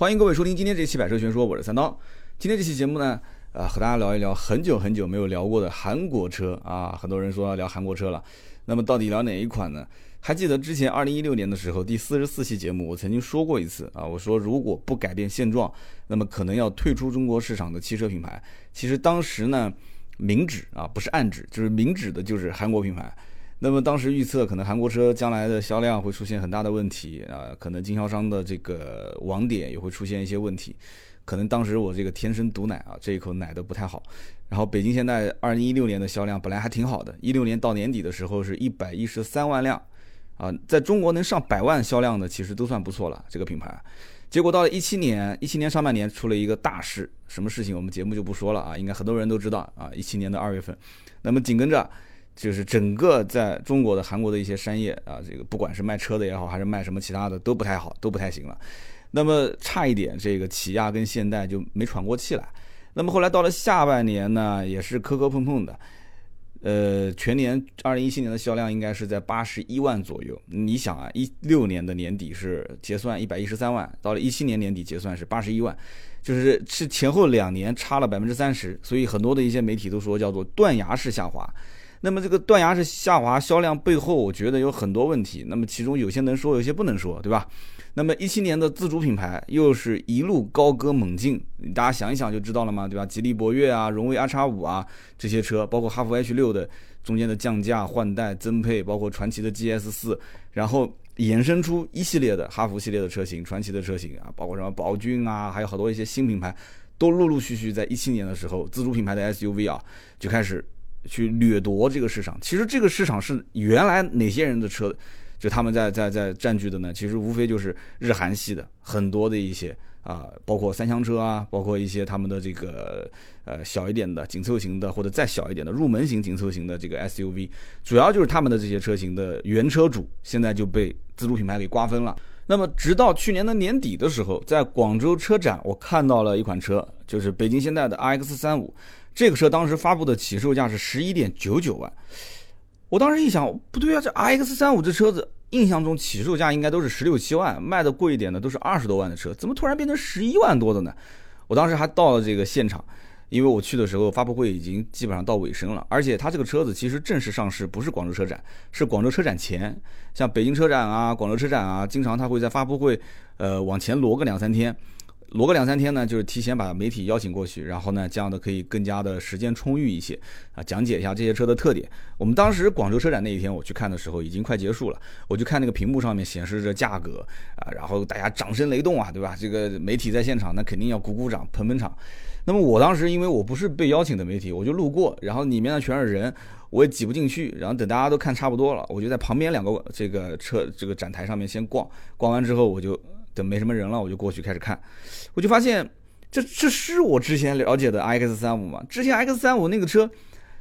欢迎各位收听今天这期百车全说，我是三刀。今天这期节目呢，呃，和大家聊一聊很久很久没有聊过的韩国车啊。很多人说要聊韩国车了，那么到底聊哪一款呢？还记得之前二零一六年的时候，第四十四期节目，我曾经说过一次啊，我说如果不改变现状，那么可能要退出中国市场的汽车品牌。其实当时呢，明指啊，不是暗指，就是明指的就是韩国品牌。那么当时预测可能韩国车将来的销量会出现很大的问题啊，可能经销商的这个网点也会出现一些问题，可能当时我这个天生毒奶啊，这一口奶都不太好。然后北京现在二零一六年的销量本来还挺好的，一六年到年底的时候是一百一十三万辆，啊，在中国能上百万销量的其实都算不错了这个品牌。结果到了一七年，一七年上半年出了一个大事，什么事情我们节目就不说了啊，应该很多人都知道啊，一七年的二月份，那么紧跟着。就是整个在中国的韩国的一些商业啊，这个不管是卖车的也好，还是卖什么其他的都不太好，都不太行了。那么差一点，这个起亚跟现代就没喘过气来。那么后来到了下半年呢，也是磕磕碰碰的。呃，全年二零一七年的销量应该是在八十一万左右。你想啊，一六年的年底是结算一百一十三万，到了一七年年底结算是八十一万，就是是前后两年差了百分之三十。所以很多的一些媒体都说叫做断崖式下滑。那么这个断崖式下滑销量背后，我觉得有很多问题。那么其中有些能说，有些不能说，对吧？那么一七年的自主品牌又是一路高歌猛进，大家想一想就知道了嘛，对吧？吉利博越啊，荣威 R 叉五啊，这些车，包括哈弗 H 六的中间的降价换代增配，包括传奇的 GS 四，然后衍生出一系列的哈弗系列的车型、传奇的车型啊，包括什么宝骏啊，还有好多一些新品牌，都陆陆续续在一七年的时候，自主品牌的 SUV 啊就开始。去掠夺这个市场，其实这个市场是原来哪些人的车，就他们在在在占据的呢？其实无非就是日韩系的很多的一些啊，包括三厢车啊，包括一些他们的这个呃小一点的紧凑型的或者再小一点的入门型紧凑型的这个 SUV，主要就是他们的这些车型的原车主现在就被自主品牌给瓜分了。那么直到去年的年底的时候，在广州车展，我看到了一款车，就是北京现代的 RX 三五。这个车当时发布的起售价是十一点九九万，我当时一想，不对啊，这 RX 三五这车子印象中起售价应该都是十六七万，卖的贵一点的都是二十多万的车，怎么突然变成十一万多的呢？我当时还到了这个现场，因为我去的时候发布会已经基本上到尾声了，而且它这个车子其实正式上市不是广州车展，是广州车展前，像北京车展啊、广州车展啊，经常它会在发布会，呃，往前挪个两三天。挪个两三天呢，就是提前把媒体邀请过去，然后呢，这样的可以更加的时间充裕一些啊，讲解一下这些车的特点。我们当时广州车展那一天我去看的时候，已经快结束了，我就看那个屏幕上面显示着价格啊，然后大家掌声雷动啊，对吧？这个媒体在现场，那肯定要鼓鼓掌、捧捧场。那么我当时因为我不是被邀请的媒体，我就路过，然后里面呢全是人，我也挤不进去。然后等大家都看差不多了，我就在旁边两个这个车这个展台上面先逛，逛完之后我就。等没什么人了，我就过去开始看，我就发现这这是我之前了解的 X 三五嘛？之前 X 三五那个车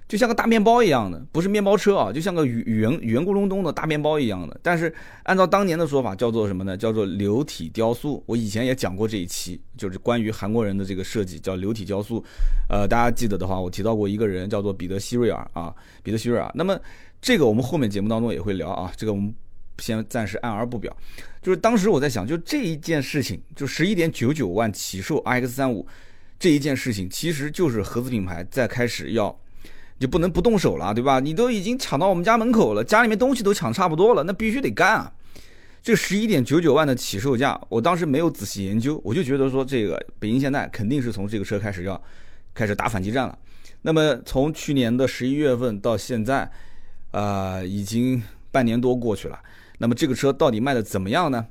就像个大面包一样的，不是面包车啊，就像个圆圆咕隆咚的大面包一样的。但是按照当年的说法，叫做什么呢？叫做流体雕塑。我以前也讲过这一期，就是关于韩国人的这个设计叫流体雕塑。呃，大家记得的话，我提到过一个人叫做彼得希瑞尔啊，彼得希瑞尔。那么这个我们后面节目当中也会聊啊，这个我们。先暂时按而不表，就是当时我在想，就这一件事情，就十一点九九万起售 X 三五这一件事情，其实就是合资品牌在开始要，就不能不动手了，对吧？你都已经抢到我们家门口了，家里面东西都抢差不多了，那必须得干啊！这十一点九九万的起售价，我当时没有仔细研究，我就觉得说，这个北京现代肯定是从这个车开始要开始打反击战了。那么从去年的十一月份到现在，呃，已经半年多过去了。那么这个车到底卖的怎么样呢？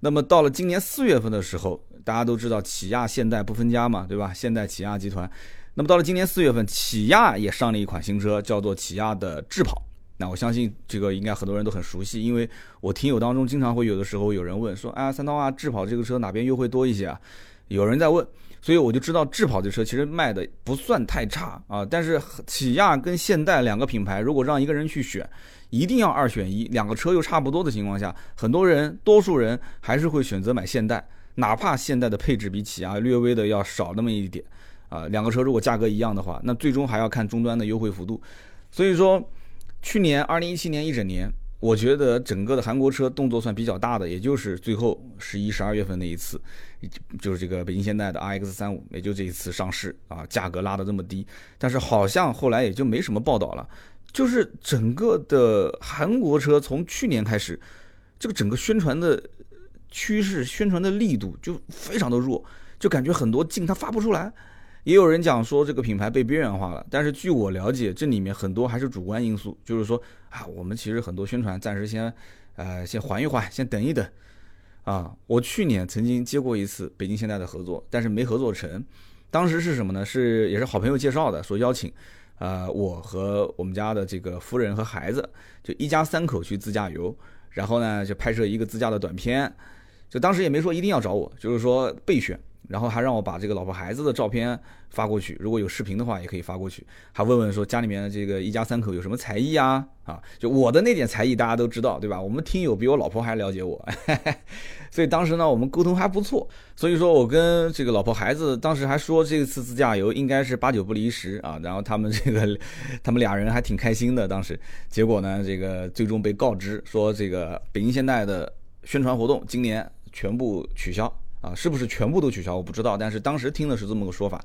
那么到了今年四月份的时候，大家都知道起亚、现代不分家嘛，对吧？现代起亚集团。那么到了今年四月份，起亚也上了一款新车，叫做起亚的智跑。那我相信这个应该很多人都很熟悉，因为我听友当中经常会有的时候有人问说：“啊，三刀啊，智跑这个车哪边优惠多一些啊？”有人在问，所以我就知道智跑这车其实卖的不算太差啊。但是起亚跟现代两个品牌，如果让一个人去选，一定要二选一，两个车又差不多的情况下，很多人，多数人还是会选择买现代，哪怕现代的配置比起亚略微的要少那么一点，啊，两个车如果价格一样的话，那最终还要看终端的优惠幅度。所以说，去年二零一七年一整年，我觉得整个的韩国车动作算比较大的，也就是最后十一、十二月份那一次，就是这个北京现代的 RX 三五，也就这一次上市啊，价格拉得这么低，但是好像后来也就没什么报道了。就是整个的韩国车从去年开始，这个整个宣传的趋势、宣传的力度就非常的弱，就感觉很多劲它发不出来。也有人讲说这个品牌被边缘化了，但是据我了解，这里面很多还是主观因素，就是说啊，我们其实很多宣传暂时先，呃，先缓一缓，先等一等。啊，我去年曾经接过一次北京现代的合作，但是没合作成。当时是什么呢？是也是好朋友介绍的，说邀请。呃，我和我们家的这个夫人和孩子，就一家三口去自驾游，然后呢就拍摄一个自驾的短片，就当时也没说一定要找我，就是说备选。然后还让我把这个老婆孩子的照片发过去，如果有视频的话也可以发过去。还问问说家里面这个一家三口有什么才艺啊？啊，就我的那点才艺大家都知道，对吧？我们听友比我老婆还了解我，所以当时呢我们沟通还不错。所以说我跟这个老婆孩子当时还说这次自驾游应该是八九不离十啊。然后他们这个他们俩人还挺开心的。当时结果呢这个最终被告知说这个北京现代的宣传活动今年全部取消。啊，是不是全部都取消？我不知道，但是当时听的是这么个说法。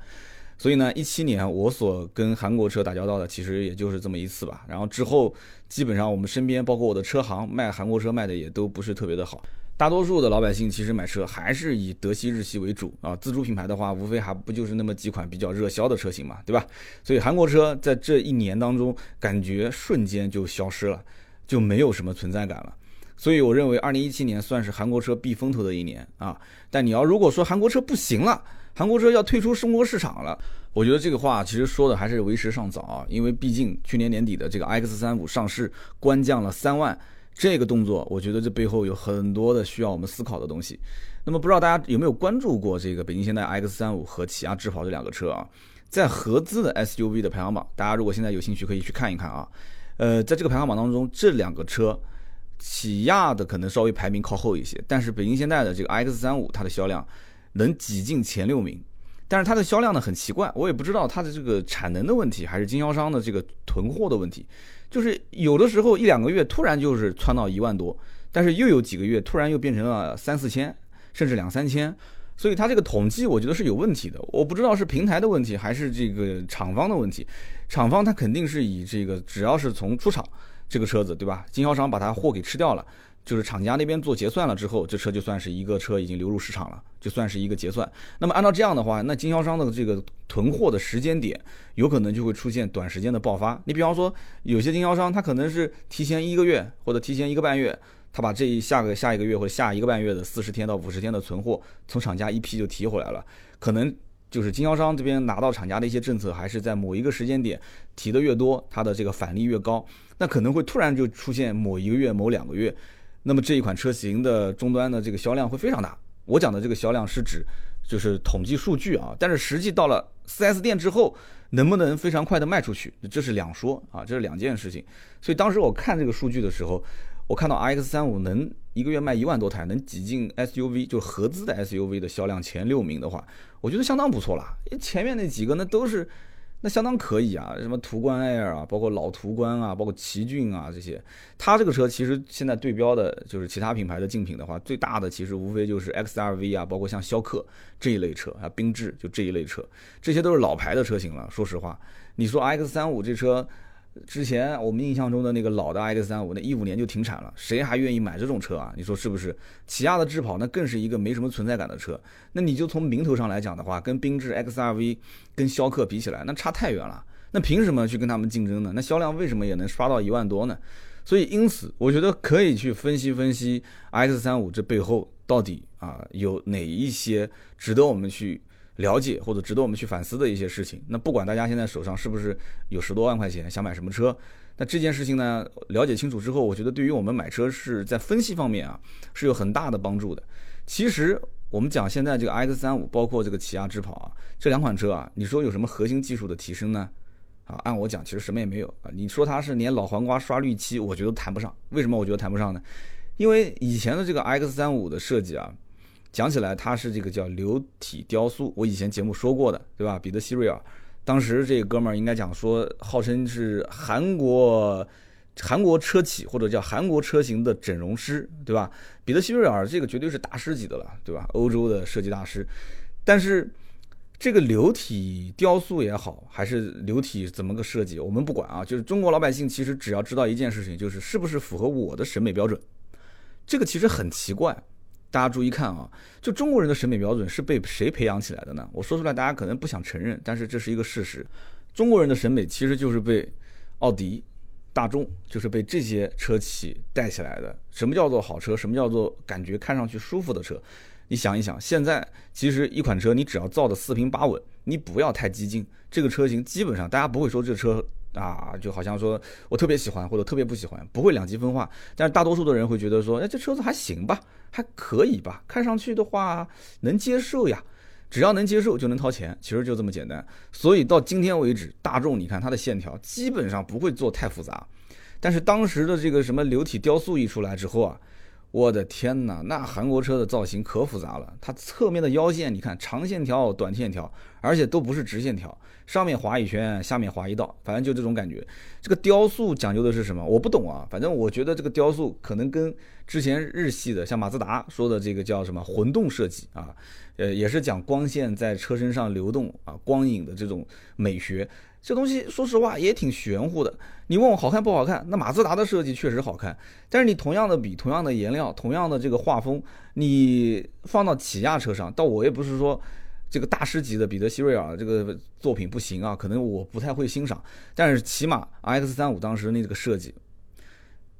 所以呢，一七年我所跟韩国车打交道的，其实也就是这么一次吧。然后之后，基本上我们身边，包括我的车行卖韩国车卖的也都不是特别的好。大多数的老百姓其实买车还是以德系、日系为主啊。自主品牌的话，无非还不就是那么几款比较热销的车型嘛，对吧？所以韩国车在这一年当中，感觉瞬间就消失了，就没有什么存在感了。所以我认为，二零一七年算是韩国车避风头的一年啊。但你要如果说韩国车不行了，韩国车要退出中国市场了，我觉得这个话其实说的还是为时尚早啊。因为毕竟去年年底的这个 X 三五上市，官降了三万，这个动作，我觉得这背后有很多的需要我们思考的东西。那么不知道大家有没有关注过这个北京现代 X 三五和起亚智跑这两个车啊？在合资的 SUV 的排行榜，大家如果现在有兴趣可以去看一看啊。呃，在这个排行榜当中，这两个车。起亚的可能稍微排名靠后一些，但是北京现代的这个 X 三五它的销量能挤进前六名，但是它的销量呢很奇怪，我也不知道它的这个产能的问题还是经销商的这个囤货的问题，就是有的时候一两个月突然就是窜到一万多，但是又有几个月突然又变成了三四千，甚至两三千，所以它这个统计我觉得是有问题的，我不知道是平台的问题还是这个厂方的问题，厂方它肯定是以这个只要是从出厂。这个车子对吧？经销商把它货给吃掉了，就是厂家那边做结算了之后，这车就算是一个车已经流入市场了，就算是一个结算。那么按照这样的话，那经销商的这个囤货的时间点，有可能就会出现短时间的爆发。你比方说，有些经销商他可能是提前一个月或者提前一个半月，他把这一下个下一个月或者下一个半月的四十天到五十天的存货从厂家一批就提回来了，可能。就是经销商这边拿到厂家的一些政策，还是在某一个时间点提的越多，它的这个返利越高，那可能会突然就出现某一个月、某两个月，那么这一款车型的终端的这个销量会非常大。我讲的这个销量是指就是统计数据啊，但是实际到了 4S 店之后，能不能非常快的卖出去，这是两说啊，这是两件事情。所以当时我看这个数据的时候。我看到 R X 三五能一个月卖一万多台，能挤进 S U V 就合资的 S U V 的销量前六名的话，我觉得相当不错了。因为前面那几个那都是那相当可以啊，什么途观 Air 啊，包括老途观啊，包括奇骏啊这些，它这个车其实现在对标的就是其他品牌的竞品的话，最大的其实无非就是 X R V 啊，包括像逍客这一类车啊，缤智就这一类车，这些都是老牌的车型了。说实话，你说 RX 三五这车。之前我们印象中的那个老的 X 三五，那一五年就停产了，谁还愿意买这种车啊？你说是不是？起亚的智跑那更是一个没什么存在感的车。那你就从名头上来讲的话，跟缤智 XRV、跟逍客比起来，那差太远了。那凭什么去跟他们竞争呢？那销量为什么也能刷到一万多呢？所以因此，我觉得可以去分析分析 X 三五这背后到底啊有哪一些值得我们去。了解或者值得我们去反思的一些事情。那不管大家现在手上是不是有十多万块钱想买什么车，那这件事情呢，了解清楚之后，我觉得对于我们买车是在分析方面啊是有很大的帮助的。其实我们讲现在这个 X 三五，包括这个起亚智跑啊，这两款车啊，你说有什么核心技术的提升呢？啊，按我讲，其实什么也没有啊。你说它是连老黄瓜刷绿漆，我觉得谈不上。为什么我觉得谈不上呢？因为以前的这个 X 三五的设计啊。讲起来，它是这个叫流体雕塑，我以前节目说过的，对吧？彼得希瑞尔，当时这哥们儿应该讲说，号称是韩国韩国车企或者叫韩国车型的整容师，对吧？彼得·希瑞尔这个绝对是大师级的了，对吧？欧洲的设计大师。但是这个流体雕塑也好，还是流体怎么个设计，我们不管啊。就是中国老百姓其实只要知道一件事情，就是是不是符合我的审美标准。这个其实很奇怪，大家注意看啊，就中国人的审美标准是被谁培养起来的呢？我说出来大家可能不想承认，但是这是一个事实。中国人的审美其实就是被奥迪。大众就是被这些车企带起来的。什么叫做好车？什么叫做感觉看上去舒服的车？你想一想，现在其实一款车你只要造的四平八稳，你不要太激进，这个车型基本上大家不会说这车啊，就好像说我特别喜欢或者特别不喜欢，不会两极分化。但是大多数的人会觉得说，哎，这车子还行吧，还可以吧，看上去的话能接受呀。只要能接受就能掏钱，其实就这么简单。所以到今天为止，大众你看它的线条基本上不会做太复杂。但是当时的这个什么流体雕塑一出来之后啊，我的天哪，那韩国车的造型可复杂了。它侧面的腰线，你看长线条、短线条，而且都不是直线条，上面划一圈，下面划一道，反正就这种感觉。这个雕塑讲究的是什么？我不懂啊。反正我觉得这个雕塑可能跟之前日系的像马自达说的这个叫什么混动设计啊。呃，也是讲光线在车身上流动啊，光影的这种美学，这东西说实话也挺玄乎的。你问我好看不好看？那马自达的设计确实好看，但是你同样的笔、同样的颜料、同样的这个画风，你放到起亚车上，倒我也不是说这个大师级的彼得·希瑞尔这个作品不行啊，可能我不太会欣赏，但是起码 X 三五当时那个设计。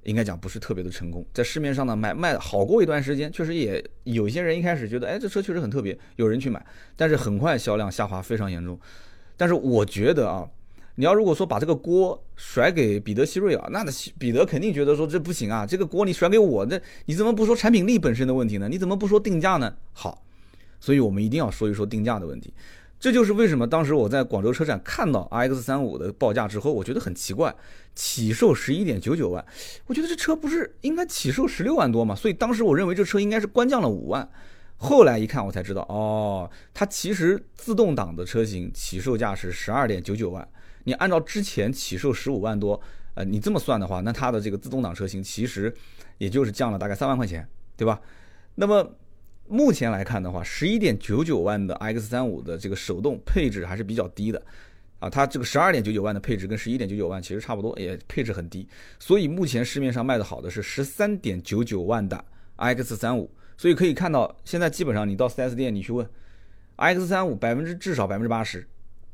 应该讲不是特别的成功，在市面上呢卖卖好过一段时间，确实也有些人一开始觉得，哎，这车确实很特别，有人去买，但是很快销量下滑非常严重。但是我觉得啊，你要如果说把这个锅甩给彼得希瑞尔，那彼得肯定觉得说这不行啊，这个锅你甩给我，那你怎么不说产品力本身的问题呢？你怎么不说定价呢？好，所以我们一定要说一说定价的问题。这就是为什么当时我在广州车展看到 RX 三五的报价之后，我觉得很奇怪，起售十一点九九万，我觉得这车不是应该起售十六万多吗？所以当时我认为这车应该是官降了五万。后来一看，我才知道，哦，它其实自动挡的车型起售价是十二点九九万。你按照之前起售十五万多，呃，你这么算的话，那它的这个自动挡车型其实也就是降了大概三万块钱，对吧？那么。目前来看的话，十一点九九万的 X 三五的这个手动配置还是比较低的，啊，它这个十二点九九万的配置跟十一点九九万其实差不多，也配置很低。所以目前市面上卖的好的是十三点九九万的 X 三五。所以可以看到，现在基本上你到 4S 店你去问 X 三五，百分之至少百分之八十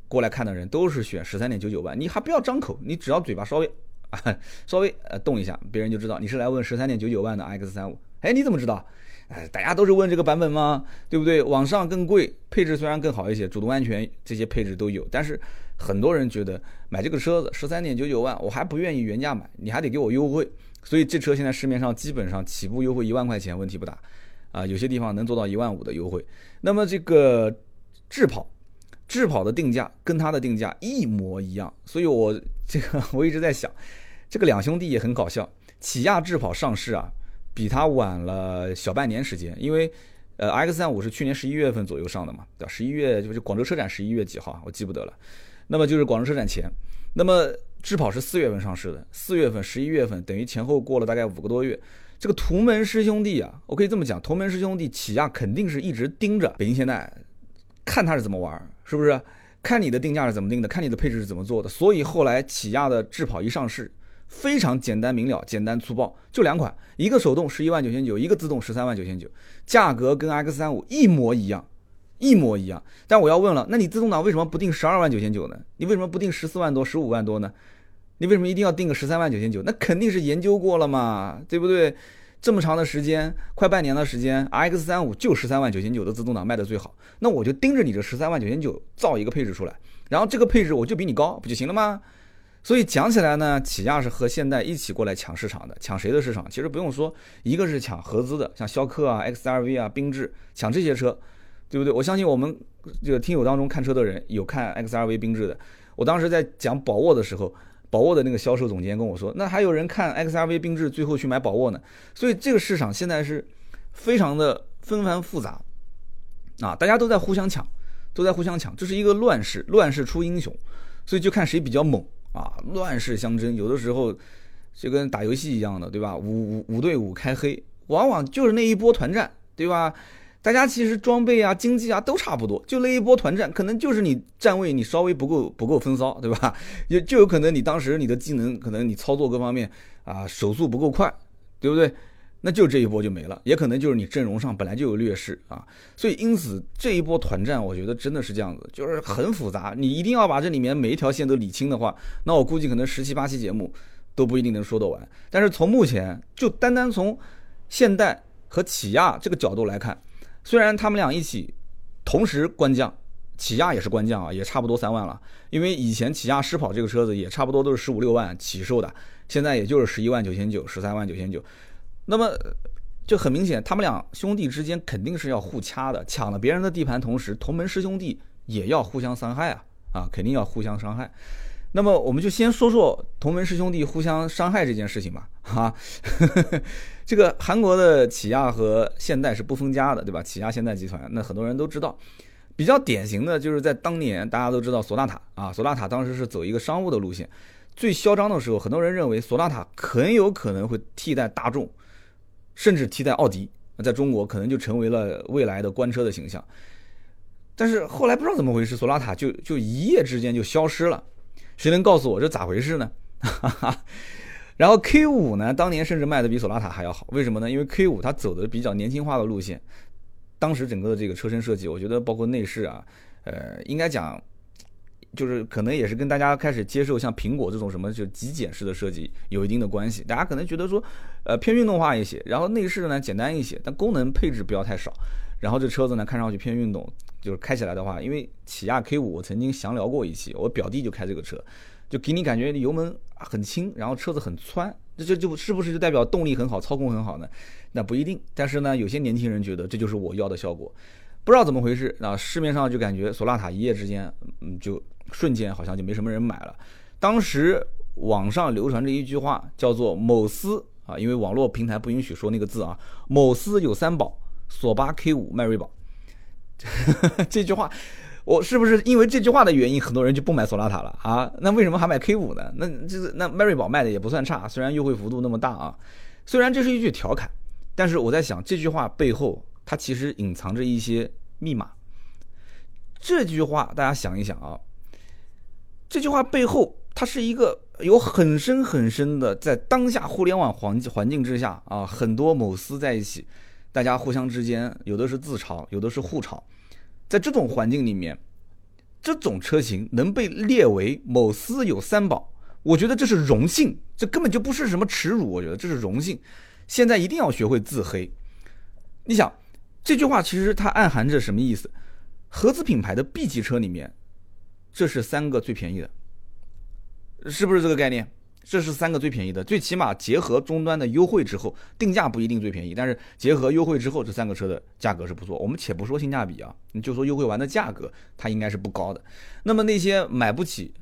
过来看的人都是选十三点九九万。你还不要张口，你只要嘴巴稍微啊 稍微呃动一下，别人就知道你是来问十三点九九万的 X 三五。哎，你怎么知道？哎，大家都是问这个版本吗？对不对？网上更贵，配置虽然更好一些，主动安全这些配置都有，但是很多人觉得买这个车子十三点九九万，我还不愿意原价买，你还得给我优惠。所以这车现在市面上基本上起步优惠一万块钱问题不大，啊，有些地方能做到一万五的优惠。那么这个智跑，智跑的定价跟它的定价一模一样，所以我这个 我一直在想，这个两兄弟也很搞笑，起亚智跑上市啊。比它晚了小半年时间，因为，呃，X 三五是去年十一月份左右上的嘛，对吧？十一月就是广州车展十一月几号，我记不得了。那么就是广州车展前，那么智跑是四月份上市的，四月份、十一月份等于前后过了大概五个多月。这个同门师兄弟啊，我可以这么讲，同门师兄弟起亚肯定是一直盯着北京现代，看他是怎么玩，是不是？看你的定价是怎么定的，看你的配置是怎么做的。所以后来起亚的智跑一上市。非常简单明了，简单粗暴，就两款，一个手动十一万九千九，一个自动十三万九千九，价格跟 X 三五一模一样，一模一样。但我要问了，那你自动挡为什么不定十二万九千九呢？你为什么不定十四万多、十五万多呢？你为什么一定要定个十三万九千九？那肯定是研究过了嘛，对不对？这么长的时间，快半年的时间，X 三五就十三万九千九的自动挡卖的最好，那我就盯着你这十三万九千九造一个配置出来，然后这个配置我就比你高，不就行了吗？所以讲起来呢，起亚是和现代一起过来抢市场的，抢谁的市场？其实不用说，一个是抢合资的，像逍客啊、XRV 啊、缤智，抢这些车，对不对？我相信我们这个听友当中看车的人有看 XRV、缤智的。我当时在讲宝沃的时候，宝沃的那个销售总监跟我说，那还有人看 XRV、缤智，最后去买宝沃呢。所以这个市场现在是非常的纷繁复杂啊，大家都在互相抢，都在互相抢，这是一个乱世，乱世出英雄，所以就看谁比较猛。啊，乱世相争，有的时候就跟打游戏一样的，对吧？五五五对五开黑，往往就是那一波团战，对吧？大家其实装备啊、经济啊都差不多，就那一波团战，可能就是你站位你稍微不够不够风骚，对吧？也就有可能你当时你的技能，可能你操作各方面啊手速不够快，对不对？那就这一波就没了，也可能就是你阵容上本来就有劣势啊。所以因此这一波团战，我觉得真的是这样子，就是很复杂，你一定要把这里面每一条线都理清的话，那我估计可能十七八期节目都不一定能说得完。但是从目前就单单从现代和起亚这个角度来看。虽然他们俩一起同时官降，起亚也是官降啊，也差不多三万了。因为以前起亚狮跑这个车子也差不多都是十五六万起售的，现在也就是十一万九千九、十三万九千九。那么就很明显，他们俩兄弟之间肯定是要互掐的，抢了别人的地盘，同时同门师兄弟也要互相伤害啊啊，肯定要互相伤害。那么我们就先说说同门师兄弟互相伤害这件事情吧，哈，这个韩国的起亚和现代是不分家的，对吧？起亚现代集团，那很多人都知道，比较典型的就是在当年大家都知道索纳塔啊，索纳塔当时是走一个商务的路线，最嚣张的时候，很多人认为索纳塔很有可能会替代大众，甚至替代奥迪，在中国可能就成为了未来的官车的形象。但是后来不知道怎么回事，索纳塔就就一夜之间就消失了。谁能告诉我这咋回事呢？然后 K 五呢，当年甚至卖的比索纳塔还要好，为什么呢？因为 K 五它走的比较年轻化的路线，当时整个的这个车身设计，我觉得包括内饰啊，呃，应该讲就是可能也是跟大家开始接受像苹果这种什么就极简式的设计有一定的关系。大家可能觉得说，呃，偏运动化一些，然后内饰呢简单一些，但功能配置不要太少。然后这车子呢，看上去偏运动，就是开起来的话，因为起亚 K 五我曾经详聊过一期，我表弟就开这个车，就给你感觉油门很轻，然后车子很窜，这就就是不是就代表动力很好，操控很好呢？那不一定。但是呢，有些年轻人觉得这就是我要的效果，不知道怎么回事啊？市面上就感觉索纳塔一夜之间，嗯，就瞬间好像就没什么人买了。当时网上流传着一句话，叫做“某司”啊，因为网络平台不允许说那个字啊，“某司有三宝”。索八 K 五迈锐宝，这句话，我是不是因为这句话的原因，很多人就不买索纳塔了啊？那为什么还买 K 五呢？那就是那迈锐宝卖的也不算差，虽然优惠幅度那么大啊。虽然这是一句调侃，但是我在想这句话背后，它其实隐藏着一些密码。这句话大家想一想啊，这句话背后，它是一个有很深很深的，在当下互联网环境环境之下啊，很多某司在一起。大家互相之间有的是自嘲，有的是互嘲，在这种环境里面，这种车型能被列为某司有三宝，我觉得这是荣幸，这根本就不是什么耻辱，我觉得这是荣幸。现在一定要学会自黑。你想这句话其实它暗含着什么意思？合资品牌的 B 级车里面，这是三个最便宜的，是不是这个概念？这是三个最便宜的，最起码结合终端的优惠之后，定价不一定最便宜，但是结合优惠之后，这三个车的价格是不错。我们且不说性价比啊，你就说优惠完的价格，它应该是不高的。那么那些买不起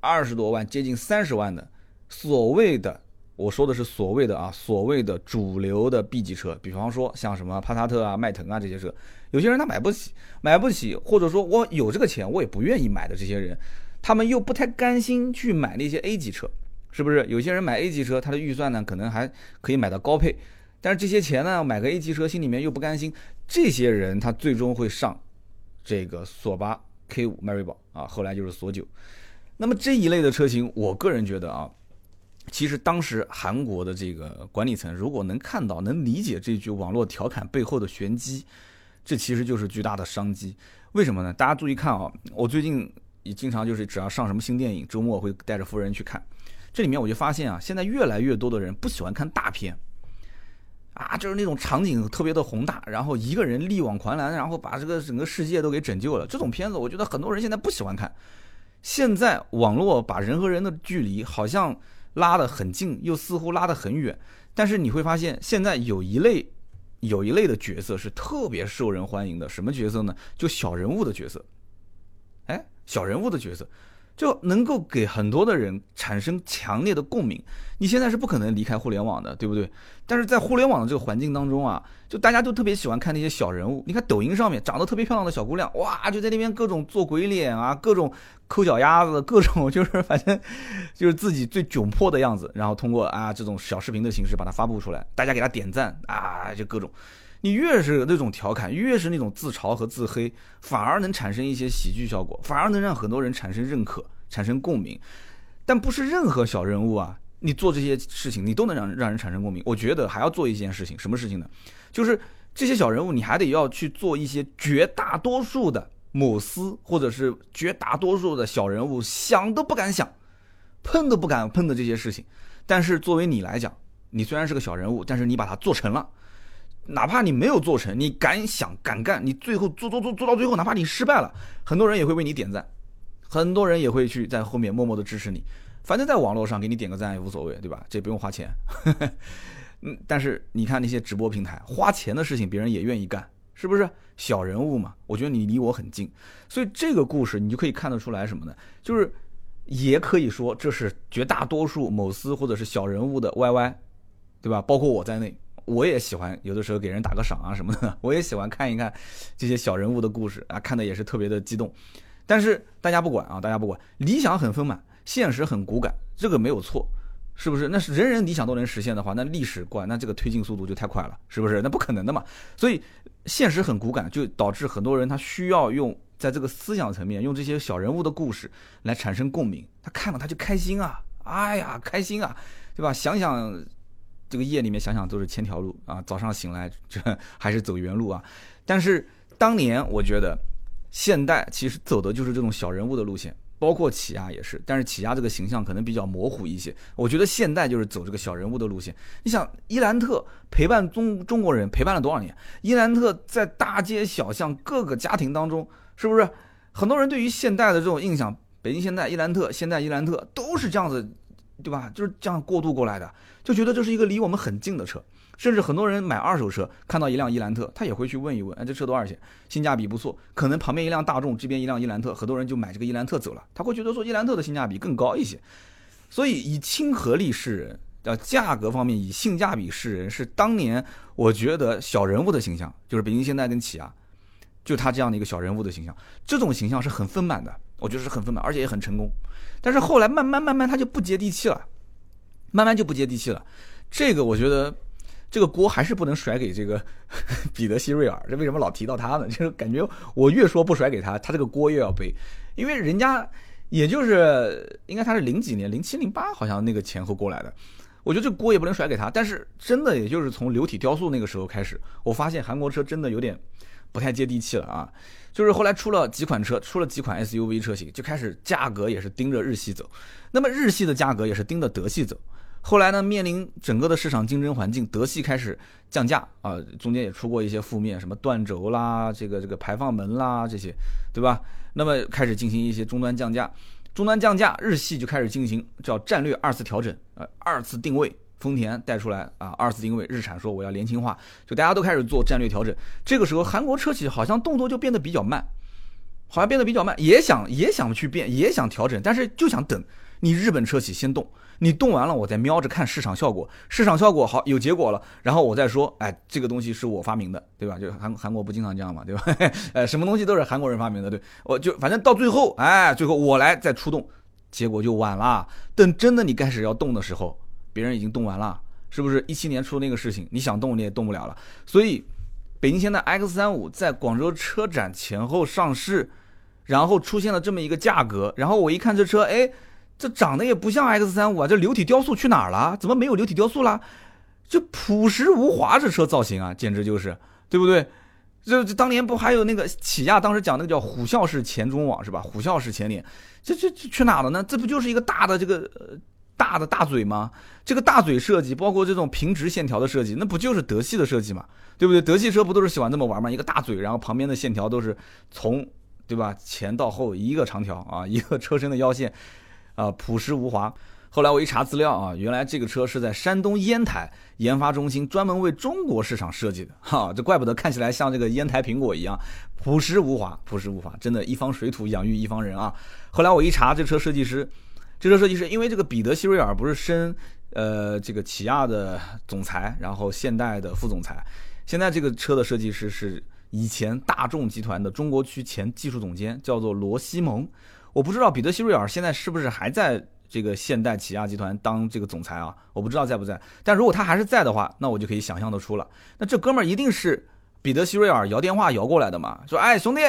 二十多万、接近三十万的所谓的，我说的是所谓的啊，所谓的主流的 B 级车，比方说像什么帕萨特啊、迈腾啊这些车，有些人他买不起，买不起，或者说我有这个钱我也不愿意买的这些人，他们又不太甘心去买那些 A 级车。是不是有些人买 A 级车，他的预算呢可能还可以买到高配，但是这些钱呢买个 A 级车心里面又不甘心，这些人他最终会上这个索八 K 五迈锐宝啊，后来就是索九。那么这一类的车型，我个人觉得啊，其实当时韩国的这个管理层如果能看到、能理解这句网络调侃背后的玄机，这其实就是巨大的商机。为什么呢？大家注意看啊，我最近也经常就是只要上什么新电影，周末会带着夫人去看。这里面我就发现啊，现在越来越多的人不喜欢看大片，啊，就是那种场景特别的宏大，然后一个人力挽狂澜，然后把这个整个世界都给拯救了。这种片子，我觉得很多人现在不喜欢看。现在网络把人和人的距离好像拉得很近，又似乎拉得很远。但是你会发现，现在有一类有一类的角色是特别受人欢迎的，什么角色呢？就小人物的角色。哎，小人物的角色。就能够给很多的人产生强烈的共鸣。你现在是不可能离开互联网的，对不对？但是在互联网的这个环境当中啊，就大家都特别喜欢看那些小人物。你看抖音上面长得特别漂亮的小姑娘，哇，就在那边各种做鬼脸啊，各种抠脚丫子，各种就是反正就是自己最窘迫的样子，然后通过啊这种小视频的形式把它发布出来，大家给他点赞啊，就各种。你越是那种调侃，越是那种自嘲和自黑，反而能产生一些喜剧效果，反而能让很多人产生认可、产生共鸣。但不是任何小人物啊。你做这些事情，你都能让让人产生共鸣。我觉得还要做一件事情，什么事情呢？就是这些小人物，你还得要去做一些绝大多数的某司或者是绝大多数的小人物想都不敢想、碰都不敢碰的这些事情。但是作为你来讲，你虽然是个小人物，但是你把它做成了，哪怕你没有做成，你敢想敢干，你最后做做做做到最后，哪怕你失败了，很多人也会为你点赞，很多人也会去在后面默默的支持你。反正在网络上给你点个赞也无所谓，对吧？这不用花钱。嗯，但是你看那些直播平台，花钱的事情别人也愿意干，是不是？小人物嘛，我觉得你离我很近，所以这个故事你就可以看得出来什么呢？就是也可以说这是绝大多数某司或者是小人物的 YY，对吧？包括我在内，我也喜欢有的时候给人打个赏啊什么的，我也喜欢看一看这些小人物的故事啊，看的也是特别的激动。但是大家不管啊，大家不管，理想很丰满。现实很骨感，这个没有错，是不是？那是人人理想都能实现的话，那历史观，那这个推进速度就太快了，是不是？那不可能的嘛。所以现实很骨感，就导致很多人他需要用在这个思想层面，用这些小人物的故事来产生共鸣，他看了他就开心啊，哎呀，开心啊，对吧？想想这个夜里面想想都是千条路啊，早上醒来这还是走原路啊。但是当年我觉得现代其实走的就是这种小人物的路线。包括起亚也是，但是起亚这个形象可能比较模糊一些。我觉得现代就是走这个小人物的路线。你想，伊兰特陪伴中中国人陪伴了多少年？伊兰特在大街小巷各个家庭当中，是不是很多人对于现代的这种印象？北京现代、伊兰特、现代伊兰特都是这样子，对吧？就是这样过渡过来的，就觉得这是一个离我们很近的车。甚至很多人买二手车，看到一辆伊兰特，他也会去问一问，哎，这车多少钱？性价比不错。可能旁边一辆大众，这边一辆伊兰特，很多人就买这个伊兰特走了。他会觉得说伊兰特的性价比更高一些。所以以亲和力示人，呃，价格方面以性价比示人，是当年我觉得小人物的形象，就是北京现代跟起亚，就他这样的一个小人物的形象，这种形象是很丰满的，我觉得是很丰满，而且也很成功。但是后来慢慢慢慢他就不接地气了，慢慢就不接地气了。这个我觉得。这个锅还是不能甩给这个 彼得·希瑞尔，这为什么老提到他呢？就是感觉我越说不甩给他，他这个锅越要背，因为人家也就是应该他是零几年，零七零八好像那个前后过来的，我觉得这锅也不能甩给他。但是真的也就是从流体雕塑那个时候开始，我发现韩国车真的有点不太接地气了啊！就是后来出了几款车，出了几款 SUV 车型，就开始价格也是盯着日系走，那么日系的价格也是盯着德系走。后来呢，面临整个的市场竞争环境，德系开始降价啊，中间也出过一些负面，什么断轴啦，这个这个排放门啦这些，对吧？那么开始进行一些终端降价，终端降价，日系就开始进行叫战略二次调整，呃，二次定位，丰田带出来啊，二次定位，日产说我要年轻化，就大家都开始做战略调整。这个时候，韩国车企好像动作就变得比较慢，好像变得比较慢，也想也想去变，也想调整，但是就想等你日本车企先动。你动完了，我再瞄着看市场效果，市场效果好有结果了，然后我再说，哎，这个东西是我发明的，对吧？就韩韩国不经常这样嘛，对吧？呃，什么东西都是韩国人发明的，对，我就反正到最后，哎，最后我来再出动，结果就晚了。等真的你开始要动的时候，别人已经动完了，是不是？一七年出那个事情，你想动你也动不了了。所以，北京现在 X 三五在广州车展前后上市，然后出现了这么一个价格，然后我一看这车，哎。这长得也不像 X 三五啊，这流体雕塑去哪儿了？怎么没有流体雕塑了？就朴实无华，这车造型啊，简直就是，对不对？这这当年不还有那个起亚当时讲那个叫虎啸式前中网是吧？虎啸式前脸，这这这去哪了呢？这不就是一个大的这个大的大嘴吗？这个大嘴设计，包括这种平直线条的设计，那不就是德系的设计嘛？对不对？德系车不都是喜欢这么玩吗？一个大嘴，然后旁边的线条都是从对吧前到后一个长条啊，一个车身的腰线。啊，朴实无华。后来我一查资料啊，原来这个车是在山东烟台研发中心专门为中国市场设计的，哈，这怪不得看起来像这个烟台苹果一样朴实无华，朴实无华，真的一方水土养育一方人啊。后来我一查，这车设计师，这车设计师，因为这个彼得希瑞尔不是升呃这个起亚的总裁，然后现代的副总裁，现在这个车的设计师是以前大众集团的中国区前技术总监，叫做罗西蒙。我不知道彼得希瑞尔现在是不是还在。这个现代起亚集团当这个总裁啊，我不知道在不在。但如果他还是在的话，那我就可以想象得出了。那这哥们儿一定是彼得希瑞尔摇电话摇过来的嘛？说，哎，兄弟，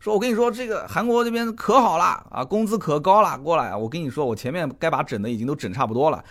说我跟你说，这个韩国这边可好了啊，工资可高了，过来，我跟你说，我前面该把整的已经都整差不多了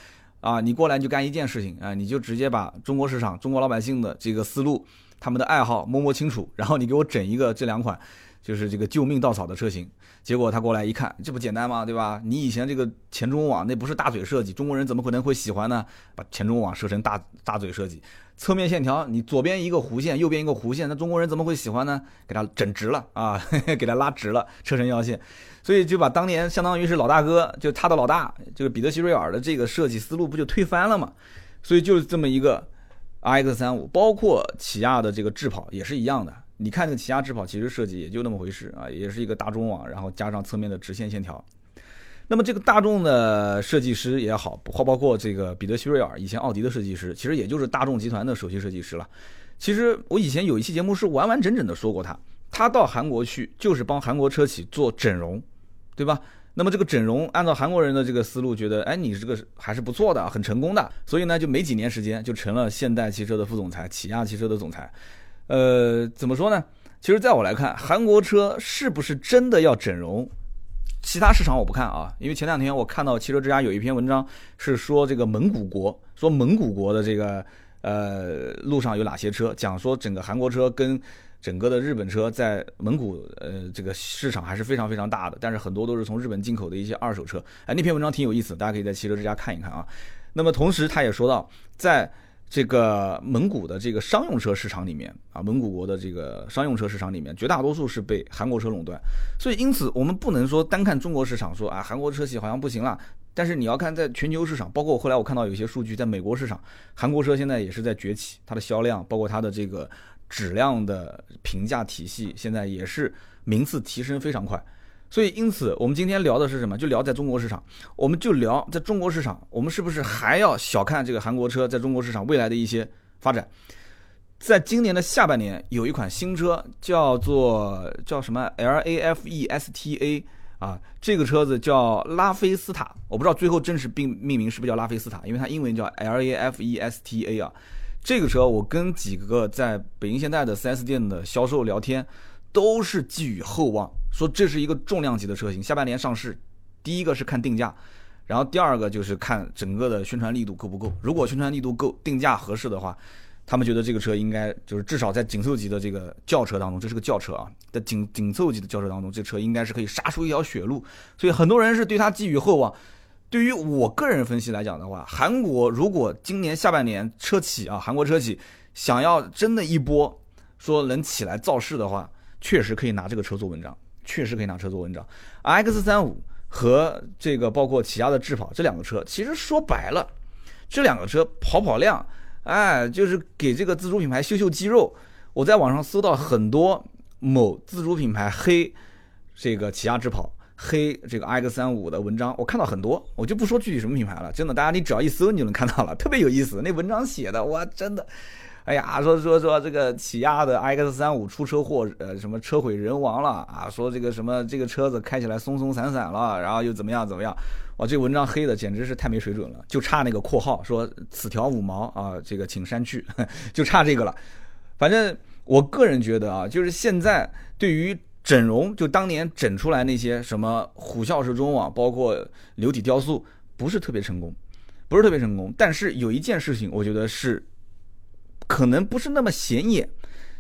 啊，你过来就干一件事情啊，你就直接把中国市场、中国老百姓的这个思路、他们的爱好摸摸清楚，然后你给我整一个这两款。就是这个救命稻草的车型，结果他过来一看，这不简单吗？对吧？你以前这个前中网那不是大嘴设计，中国人怎么可能会喜欢呢？把前中网设成大大嘴设计，侧面线条你左边一个弧线，右边一个弧线，那中国人怎么会喜欢呢？给它整直了啊，给它拉直了车身腰线，所以就把当年相当于是老大哥，就他的老大，就是彼得希瑞尔的这个设计思路不就推翻了嘛？所以就是这么一个 RX 三五，包括起亚的这个智跑也是一样的。你看这个起亚智跑，其实设计也就那么回事啊，也是一个大中网，然后加上侧面的直线线条。那么这个大众的设计师也好，包包括这个彼得希瑞尔，以前奥迪的设计师，其实也就是大众集团的首席设计师了。其实我以前有一期节目是完完整整的说过他，他到韩国去就是帮韩国车企做整容，对吧？那么这个整容，按照韩国人的这个思路，觉得哎你这个还是不错的，很成功的，所以呢就没几年时间就成了现代汽车的副总裁，起亚汽车的总裁。呃，怎么说呢？其实，在我来看，韩国车是不是真的要整容？其他市场我不看啊，因为前两天我看到汽车之家有一篇文章是说这个蒙古国，说蒙古国的这个呃路上有哪些车，讲说整个韩国车跟整个的日本车在蒙古呃这个市场还是非常非常大的，但是很多都是从日本进口的一些二手车。哎，那篇文章挺有意思，大家可以在汽车之家看一看啊。那么同时，他也说到在。这个蒙古的这个商用车市场里面啊，蒙古国的这个商用车市场里面，绝大多数是被韩国车垄断，所以因此我们不能说单看中国市场说啊，韩国车企好像不行了。但是你要看在全球市场，包括后来我看到有些数据，在美国市场，韩国车现在也是在崛起，它的销量，包括它的这个质量的评价体系，现在也是名次提升非常快。所以，因此，我们今天聊的是什么？就聊在中国市场，我们就聊在中国市场，我们是不是还要小看这个韩国车在中国市场未来的一些发展？在今年的下半年，有一款新车叫做叫什么 L A F E S T A 啊，这个车子叫拉菲斯塔，我不知道最后正式并命名是不是叫拉菲斯塔，因为它英文叫 L A F E S T A 啊。这个车我跟几个在北京现代的 4S 店的销售聊天，都是寄予厚望。说这是一个重量级的车型，下半年上市。第一个是看定价，然后第二个就是看整个的宣传力度够不够。如果宣传力度够，定价合适的话，他们觉得这个车应该就是至少在紧凑级的这个轿车当中，这是个轿车啊，在紧紧凑级的轿车当中，这车应该是可以杀出一条血路。所以很多人是对它寄予厚望。对于我个人分析来讲的话，韩国如果今年下半年车企啊，韩国车企想要真的一波说能起来造势的话，确实可以拿这个车做文章。确实可以拿车做文章，X 三五和这个包括起亚的智跑这两个车，其实说白了，这两个车跑跑量，哎，就是给这个自主品牌秀秀肌肉。我在网上搜到很多某自主品牌黑这个起亚智跑、黑这个 X 三五的文章，我看到很多，我就不说具体什么品牌了，真的，大家你只要一搜你就能看到了，特别有意思。那文章写的，我，真的。哎呀，说说说这个起亚的 X 三五出车祸，呃，什么车毁人亡了啊？说这个什么这个车子开起来松松散散了，然后又怎么样怎么样？哇，这文章黑的简直是太没水准了，就差那个括号说此条五毛啊，这个请删去，就差这个了。反正我个人觉得啊，就是现在对于整容，就当年整出来那些什么虎啸式中网，包括流体雕塑，不是特别成功，不是特别成功。但是有一件事情，我觉得是。可能不是那么显眼，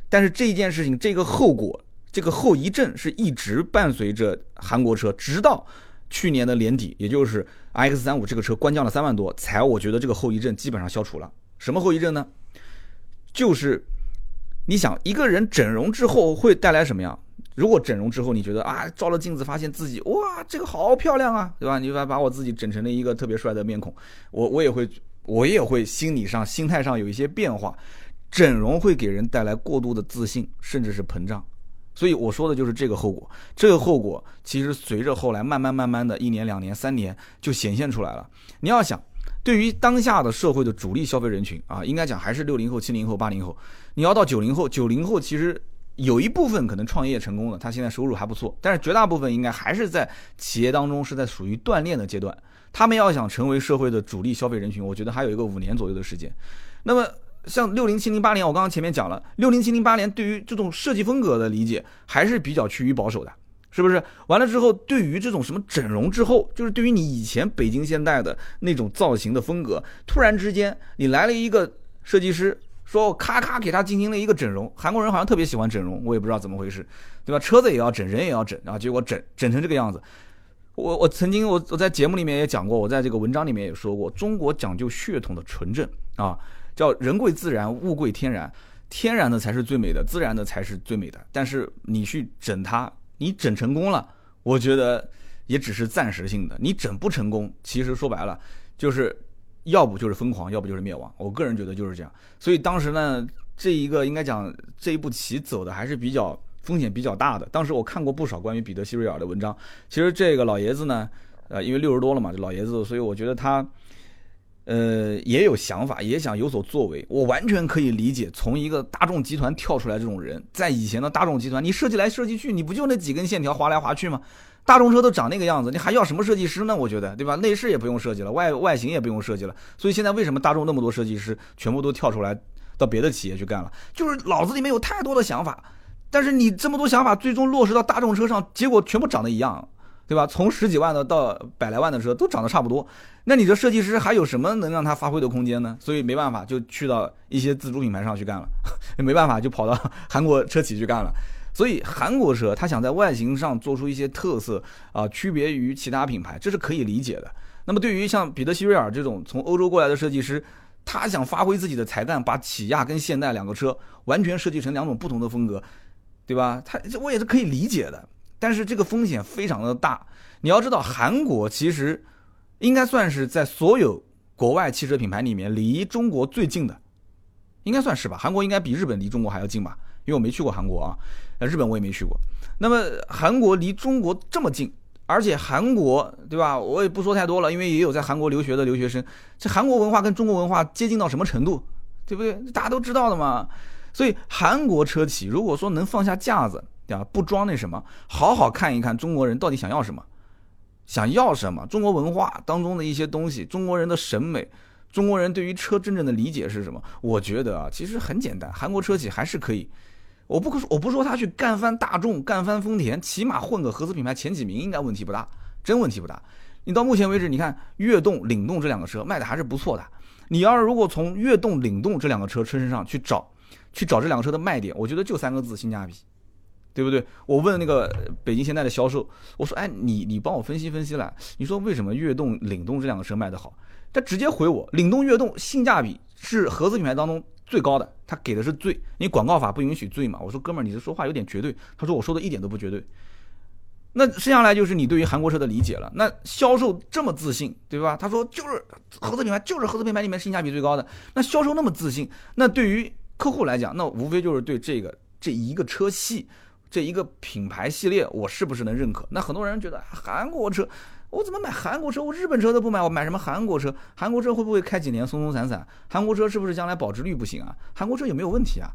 但是这一件事情，这个后果，这个后遗症是一直伴随着韩国车，直到去年的年底，也就是 X 三五这个车官降了三万多，才我觉得这个后遗症基本上消除了。什么后遗症呢？就是你想一个人整容之后会带来什么样？如果整容之后你觉得啊，照了镜子发现自己哇，这个好漂亮啊，对吧？你把把我自己整成了一个特别帅的面孔，我我也会我也会心理上心态上有一些变化。整容会给人带来过度的自信，甚至是膨胀。所以我说的就是这个后果。这个后果其实随着后来慢慢慢慢的一年、两年、三年就显现出来了。你要想，对于当下的社会的主力消费人群啊，应该讲还是六零后、七零后、八零后。你要到九零后，九零后其实。有一部分可能创业成功了，他现在收入还不错，但是绝大部分应该还是在企业当中是在属于锻炼的阶段。他们要想成为社会的主力消费人群，我觉得还有一个五年左右的时间。那么像六零七零八零，我刚刚前面讲了，六零七零八零对于这种设计风格的理解还是比较趋于保守的，是不是？完了之后，对于这种什么整容之后，就是对于你以前北京现代的那种造型的风格，突然之间你来了一个设计师。说咔咔给他进行了一个整容，韩国人好像特别喜欢整容，我也不知道怎么回事，对吧？车子也要整，人也要整，然后结果整整成这个样子。我我曾经我我在节目里面也讲过，我在这个文章里面也说过，中国讲究血统的纯正啊，叫人贵自然，物贵天然，天然的才是最美的，自然的才是最美的。但是你去整它，你整成功了，我觉得也只是暂时性的。你整不成功，其实说白了就是。要不就是疯狂，要不就是灭亡。我个人觉得就是这样。所以当时呢，这一个应该讲这一步棋走的还是比较风险比较大的。当时我看过不少关于彼得希瑞尔的文章。其实这个老爷子呢，呃，因为六十多了嘛，这老爷子，所以我觉得他，呃，也有想法，也想有所作为。我完全可以理解，从一个大众集团跳出来这种人，在以前的大众集团，你设计来设计去，你不就那几根线条划来划去吗？大众车都长那个样子，你还要什么设计师呢？我觉得，对吧？内饰也不用设计了，外外形也不用设计了。所以现在为什么大众那么多设计师全部都跳出来到别的企业去干了？就是脑子里面有太多的想法，但是你这么多想法最终落实到大众车上，结果全部长得一样，对吧？从十几万的到百来万的车都长得差不多，那你这设计师还有什么能让他发挥的空间呢？所以没办法，就去到一些自主品牌上去干了，没办法就跑到韩国车企去干了。所以韩国车，他想在外形上做出一些特色啊，区别于其他品牌，这是可以理解的。那么对于像彼得希瑞尔这种从欧洲过来的设计师，他想发挥自己的才干，把起亚跟现代两个车完全设计成两种不同的风格，对吧？他这我也是可以理解的。但是这个风险非常的大。你要知道，韩国其实应该算是在所有国外汽车品牌里面离中国最近的，应该算是吧？韩国应该比日本离中国还要近吧？因为我没去过韩国啊。日本我也没去过，那么韩国离中国这么近，而且韩国对吧？我也不说太多了，因为也有在韩国留学的留学生。这韩国文化跟中国文化接近到什么程度，对不对？大家都知道的嘛。所以韩国车企如果说能放下架子，对吧？不装那什么，好好看一看中国人到底想要什么，想要什么？中国文化当中的一些东西，中国人的审美，中国人对于车真正的理解是什么？我觉得啊，其实很简单，韩国车企还是可以。我不说，我不说他去干翻大众，干翻丰田，起码混个合资品牌前几名应该问题不大，真问题不大。你到目前为止，你看悦动、领动这两个车卖的还是不错的。你要是如果从悦动、领动这两个车车身上去找，去找这两个车的卖点，我觉得就三个字：性价比，对不对？我问那个北京现代的销售，我说，哎，你你帮我分析分析了，你说为什么悦动、领动这两个车卖的好？他直接回我，领动、悦动性价比是合资品牌当中。最高的，他给的是最，你广告法不允许最嘛？我说哥们儿，你这说话有点绝对。他说我说的一点都不绝对。那剩下来就是你对于韩国车的理解了。那销售这么自信，对吧？他说就是合资品牌，就是合资品牌里面性价比最高的。那销售那么自信，那对于客户来讲，那无非就是对这个这一个车系，这一个品牌系列，我是不是能认可？那很多人觉得韩国车。我怎么买韩国车？我日本车都不买，我买什么韩国车？韩国车会不会开几年松松散散？韩国车是不是将来保值率不行啊？韩国车有没有问题啊？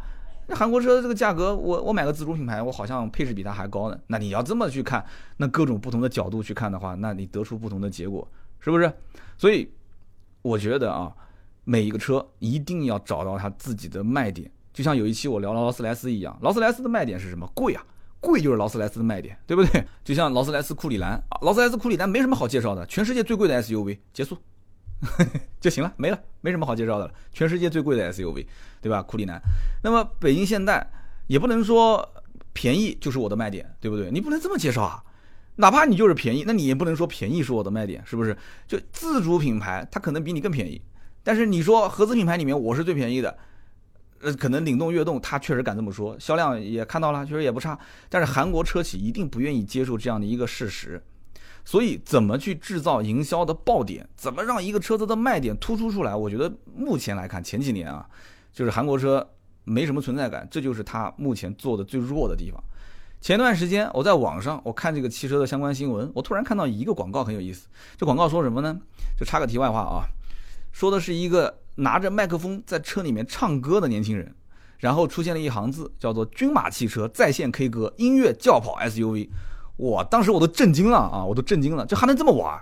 那韩国车这个价格，我我买个自主品牌，我好像配置比它还高呢。那你要这么去看，那各种不同的角度去看的话，那你得出不同的结果，是不是？所以我觉得啊，每一个车一定要找到它自己的卖点，就像有一期我聊劳斯莱斯一样，劳斯莱斯的卖点是什么？贵啊！贵就是劳斯莱斯的卖点，对不对？就像劳斯莱斯库里南，劳斯莱斯库里南没什么好介绍的，全世界最贵的 SUV，结束 就行了，没了，没什么好介绍的了，全世界最贵的 SUV，对吧？库里南。那么北京现代也不能说便宜就是我的卖点，对不对？你不能这么介绍啊，哪怕你就是便宜，那你也不能说便宜是我的卖点，是不是？就自主品牌它可能比你更便宜，但是你说合资品牌里面我是最便宜的。呃，可能领动悦动，他确实敢这么说，销量也看到了，确实也不差。但是韩国车企一定不愿意接受这样的一个事实，所以怎么去制造营销的爆点，怎么让一个车子的卖点突出出来？我觉得目前来看，前几年啊，就是韩国车没什么存在感，这就是它目前做的最弱的地方。前段时间我在网上我看这个汽车的相关新闻，我突然看到一个广告很有意思。这广告说什么呢？就插个题外话啊，说的是一个拿着麦克风在车里面唱歌的年轻人，然后出现了一行字，叫做“军马汽车在线 K 歌音乐轿跑 SUV”。哇，当时我都震惊了啊，我都震惊了，这还能这么玩？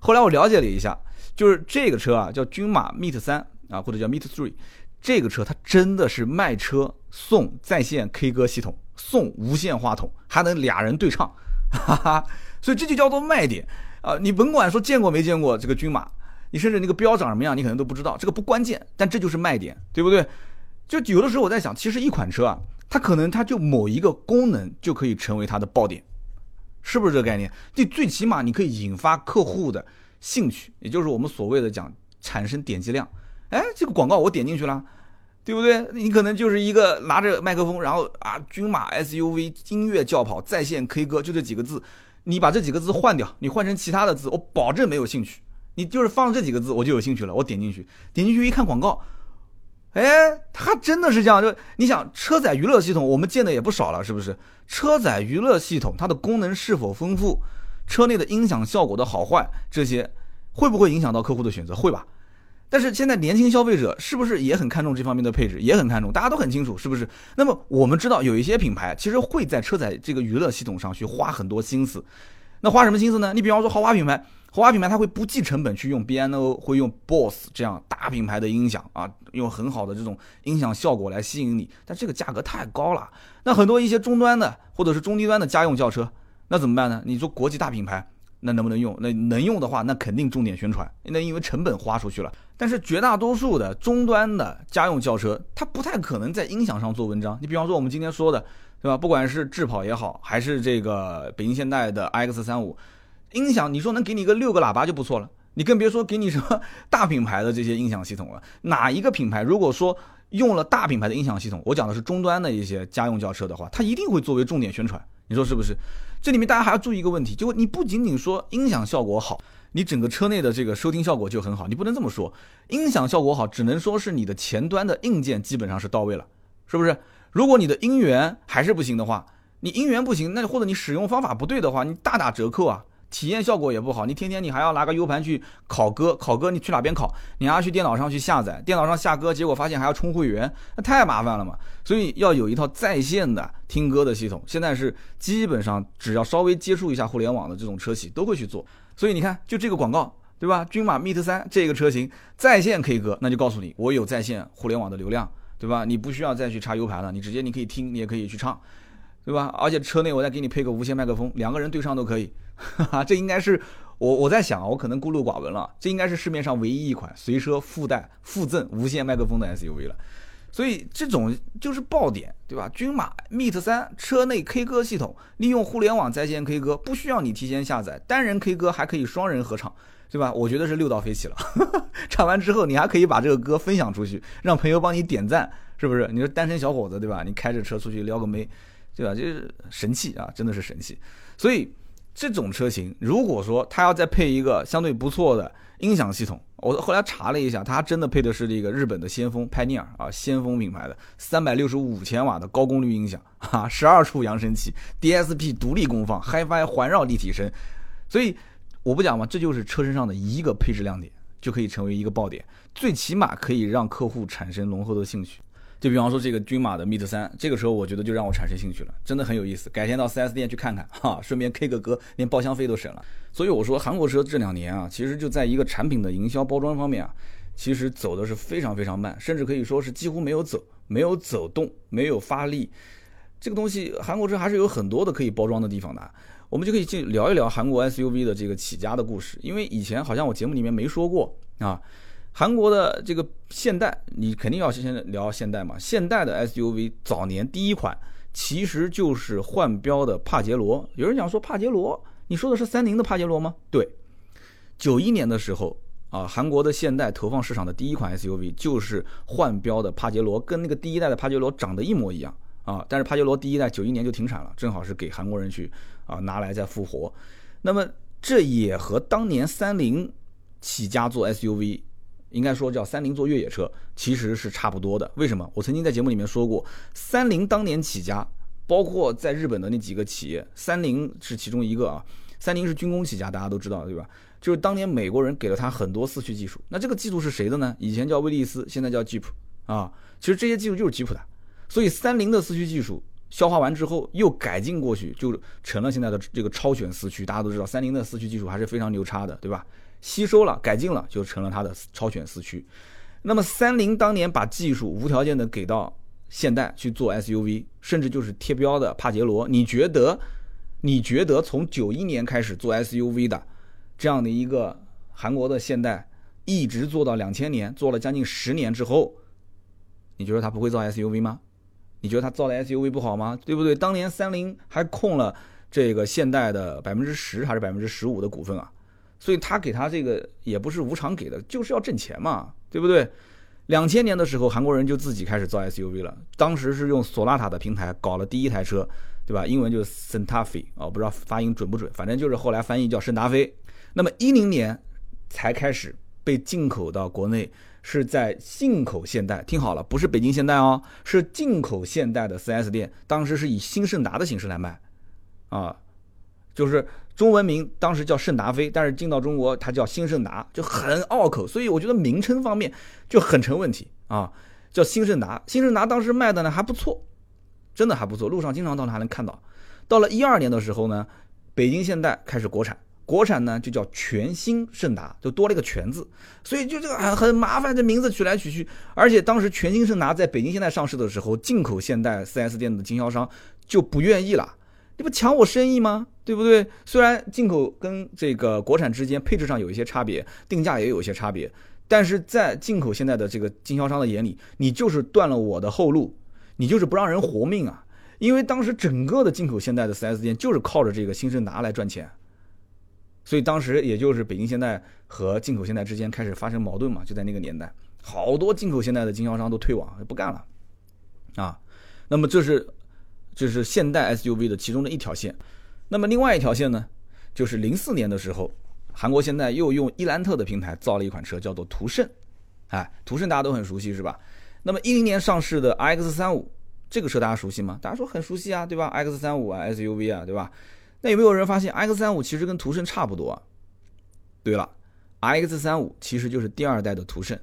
后来我了解了一下，就是这个车啊叫军马 Meet 三啊，或者叫 Meet Three，这个车它真的是卖车送在线 K 歌系统。送无线话筒，还能俩人对唱，哈哈，所以这就叫做卖点啊！你甭管说见过没见过这个军马，你甚至那个标长什么样，你可能都不知道，这个不关键，但这就是卖点，对不对？就有的时候我在想，其实一款车啊，它可能它就某一个功能就可以成为它的爆点，是不是这个概念？你最起码你可以引发客户的兴趣，也就是我们所谓的讲产生点击量。哎，这个广告我点进去了。对不对？你可能就是一个拿着麦克风，然后啊，军马 SUV 音乐轿跑在线 K 歌，就这几个字。你把这几个字换掉，你换成其他的字，我保证没有兴趣。你就是放这几个字，我就有兴趣了。我点进去，点进去一看广告，哎，它真的是这样。就你想，车载娱乐系统我们见的也不少了，是不是？车载娱乐系统它的功能是否丰富，车内的音响效果的好坏，这些会不会影响到客户的选择？会吧。但是现在年轻消费者是不是也很看重这方面的配置，也很看重？大家都很清楚，是不是？那么我们知道有一些品牌其实会在车载这个娱乐系统上去花很多心思。那花什么心思呢？你比方说豪华品牌，豪华品牌它会不计成本去用 BNO，会用 BOSS 这样大品牌的音响啊，用很好的这种音响效果来吸引你。但这个价格太高了。那很多一些中端的或者是中低端的家用轿车，那怎么办呢？你说国际大品牌。那能不能用？那能用的话，那肯定重点宣传。那因为成本花出去了。但是绝大多数的终端的家用轿车，它不太可能在音响上做文章。你比方说我们今天说的，对吧？不管是智跑也好，还是这个北京现代的 X 三五，音响你说能给你个六个喇叭就不错了。你更别说给你什么 大品牌的这些音响系统了。哪一个品牌如果说用了大品牌的音响系统，我讲的是终端的一些家用轿车的话，它一定会作为重点宣传。你说是不是？这里面大家还要注意一个问题，就你不仅仅说音响效果好，你整个车内的这个收听效果就很好，你不能这么说。音响效果好，只能说是你的前端的硬件基本上是到位了，是不是？如果你的音源还是不行的话，你音源不行，那或者你使用方法不对的话，你大打折扣啊。体验效果也不好，你天天你还要拿个 U 盘去拷歌，拷歌你去哪边拷？你还要去电脑上去下载，电脑上下歌，结果发现还要充会员，那太麻烦了嘛。所以要有一套在线的听歌的系统，现在是基本上只要稍微接触一下互联网的这种车企都会去做。所以你看，就这个广告，对吧？君马 Meet 三这个车型在线 K 歌，那就告诉你我有在线互联网的流量，对吧？你不需要再去插 U 盘了，你直接你可以听，你也可以去唱。对吧？而且车内我再给你配个无线麦克风，两个人对唱都可以。哈哈，这应该是我我在想啊，我可能孤陋寡闻了。这应该是市面上唯一一款随车附带附赠无线麦克风的 SUV 了。所以这种就是爆点，对吧？君马 Meet 三车内 K 歌系统，利用互联网在线 K 歌，不需要你提前下载，单人 K 歌还可以双人合唱，对吧？我觉得是六道飞起了。唱完之后，你还可以把这个歌分享出去，让朋友帮你点赞，是不是？你说单身小伙子，对吧？你开着车出去撩个妹。对吧？就是神器啊，真的是神器。所以这种车型，如果说它要再配一个相对不错的音响系统，我后来查了一下，它真的配的是这个日本的先锋派尼尔啊，先锋品牌的三百六十五千瓦的高功率音响啊，十二处扬声器，DSP 独立功放，HiFi 环绕立体声。所以我不讲嘛，这就是车身上的一个配置亮点，就可以成为一个爆点，最起码可以让客户产生浓厚的兴趣。就比方说这个君马的 Meet 三，这个车我觉得就让我产生兴趣了，真的很有意思。改天到 4S 店去看看哈，顺便 K 个歌，连包厢费都省了。所以我说韩国车这两年啊，其实就在一个产品的营销包装方面啊，其实走的是非常非常慢，甚至可以说是几乎没有走，没有走动，没有发力。这个东西韩国车还是有很多的可以包装的地方的。我们就可以去聊一聊韩国 SUV 的这个起家的故事，因为以前好像我节目里面没说过啊。韩国的这个现代，你肯定要先聊现代嘛。现代的 SUV 早年第一款其实就是换标的帕杰罗。有人讲说帕杰罗，你说的是三菱的帕杰罗吗？对，九一年的时候，啊，韩国的现代投放市场的第一款 SUV 就是换标的帕杰罗，跟那个第一代的帕杰罗长得一模一样啊。但是帕杰罗第一代九一年就停产了，正好是给韩国人去啊拿来再复活。那么这也和当年三菱起家做 SUV，应该说叫三菱做越野车，其实是差不多的。为什么？我曾经在节目里面说过，三菱当年起家，包括在日本的那几个企业，三菱是其中一个啊。三菱是军工起家，大家都知道对吧？就是当年美国人给了他很多四驱技术，那这个技术是谁的呢？以前叫威利斯，现在叫吉普啊。其实这些技术就是吉普的，所以三菱的四驱技术消化完之后又改进过去，就成了现在的这个超选四驱。大家都知道三菱的四驱技术还是非常牛叉的，对吧？吸收了改进了，就成了它的超选四驱。那么三菱当年把技术无条件的给到现代去做 SUV，甚至就是贴标的帕杰罗，你觉得？你觉得从九一年开始做 SUV 的这样的一个韩国的现代，一直做到两千年，做了将近十年之后，你觉得他不会造 SUV 吗？你觉得他造的 SUV 不好吗？对不对？当年三菱还控了这个现代的百分之十还是百分之十五的股份啊，所以他给他这个也不是无偿给的，就是要挣钱嘛，对不对？两千年的时候，韩国人就自己开始造 SUV 了，当时是用索纳塔的平台搞了第一台车。对吧？英文就是 Santa Fe 啊，不知道发音准不准，反正就是后来翻译叫圣达菲。那么一零年才开始被进口到国内，是在进口现代。听好了，不是北京现代哦，是进口现代的 4S 店。当时是以新胜达的形式来卖，啊，就是中文名当时叫圣达菲，但是进到中国它叫新胜达，就很拗口。所以我觉得名称方面就很成问题啊，叫新胜达。新胜达当时卖的呢还不错。真的还不错，路上经常到还能看到。到了一二年的时候呢，北京现代开始国产，国产呢就叫全新胜达，就多了一个全字，所以就这个很很麻烦，这名字取来取去。而且当时全新胜达在北京现代上市的时候，进口现代 4S 店的经销商就不愿意了，你不抢我生意吗？对不对？虽然进口跟这个国产之间配置上有一些差别，定价也有一些差别，但是在进口现在的这个经销商的眼里，你就是断了我的后路。你就是不让人活命啊！因为当时整个的进口现代的 4S 店就是靠着这个新胜达来赚钱，所以当时也就是北京现代和进口现代之间开始发生矛盾嘛，就在那个年代，好多进口现代的经销商都退网不干了，啊，那么这是这是现代 SUV 的其中的一条线，那么另外一条线呢，就是零四年的时候，韩国现代又用伊兰特的平台造了一款车，叫做途胜，哎，途胜大家都很熟悉是吧？那么一零年上市的 X 三五这个车大家熟悉吗？大家说很熟悉啊，对吧？X 三五啊，SUV 啊，对吧？那有没有人发现 X 三五其实跟途胜差不多？啊对了，X 三五其实就是第二代的途胜，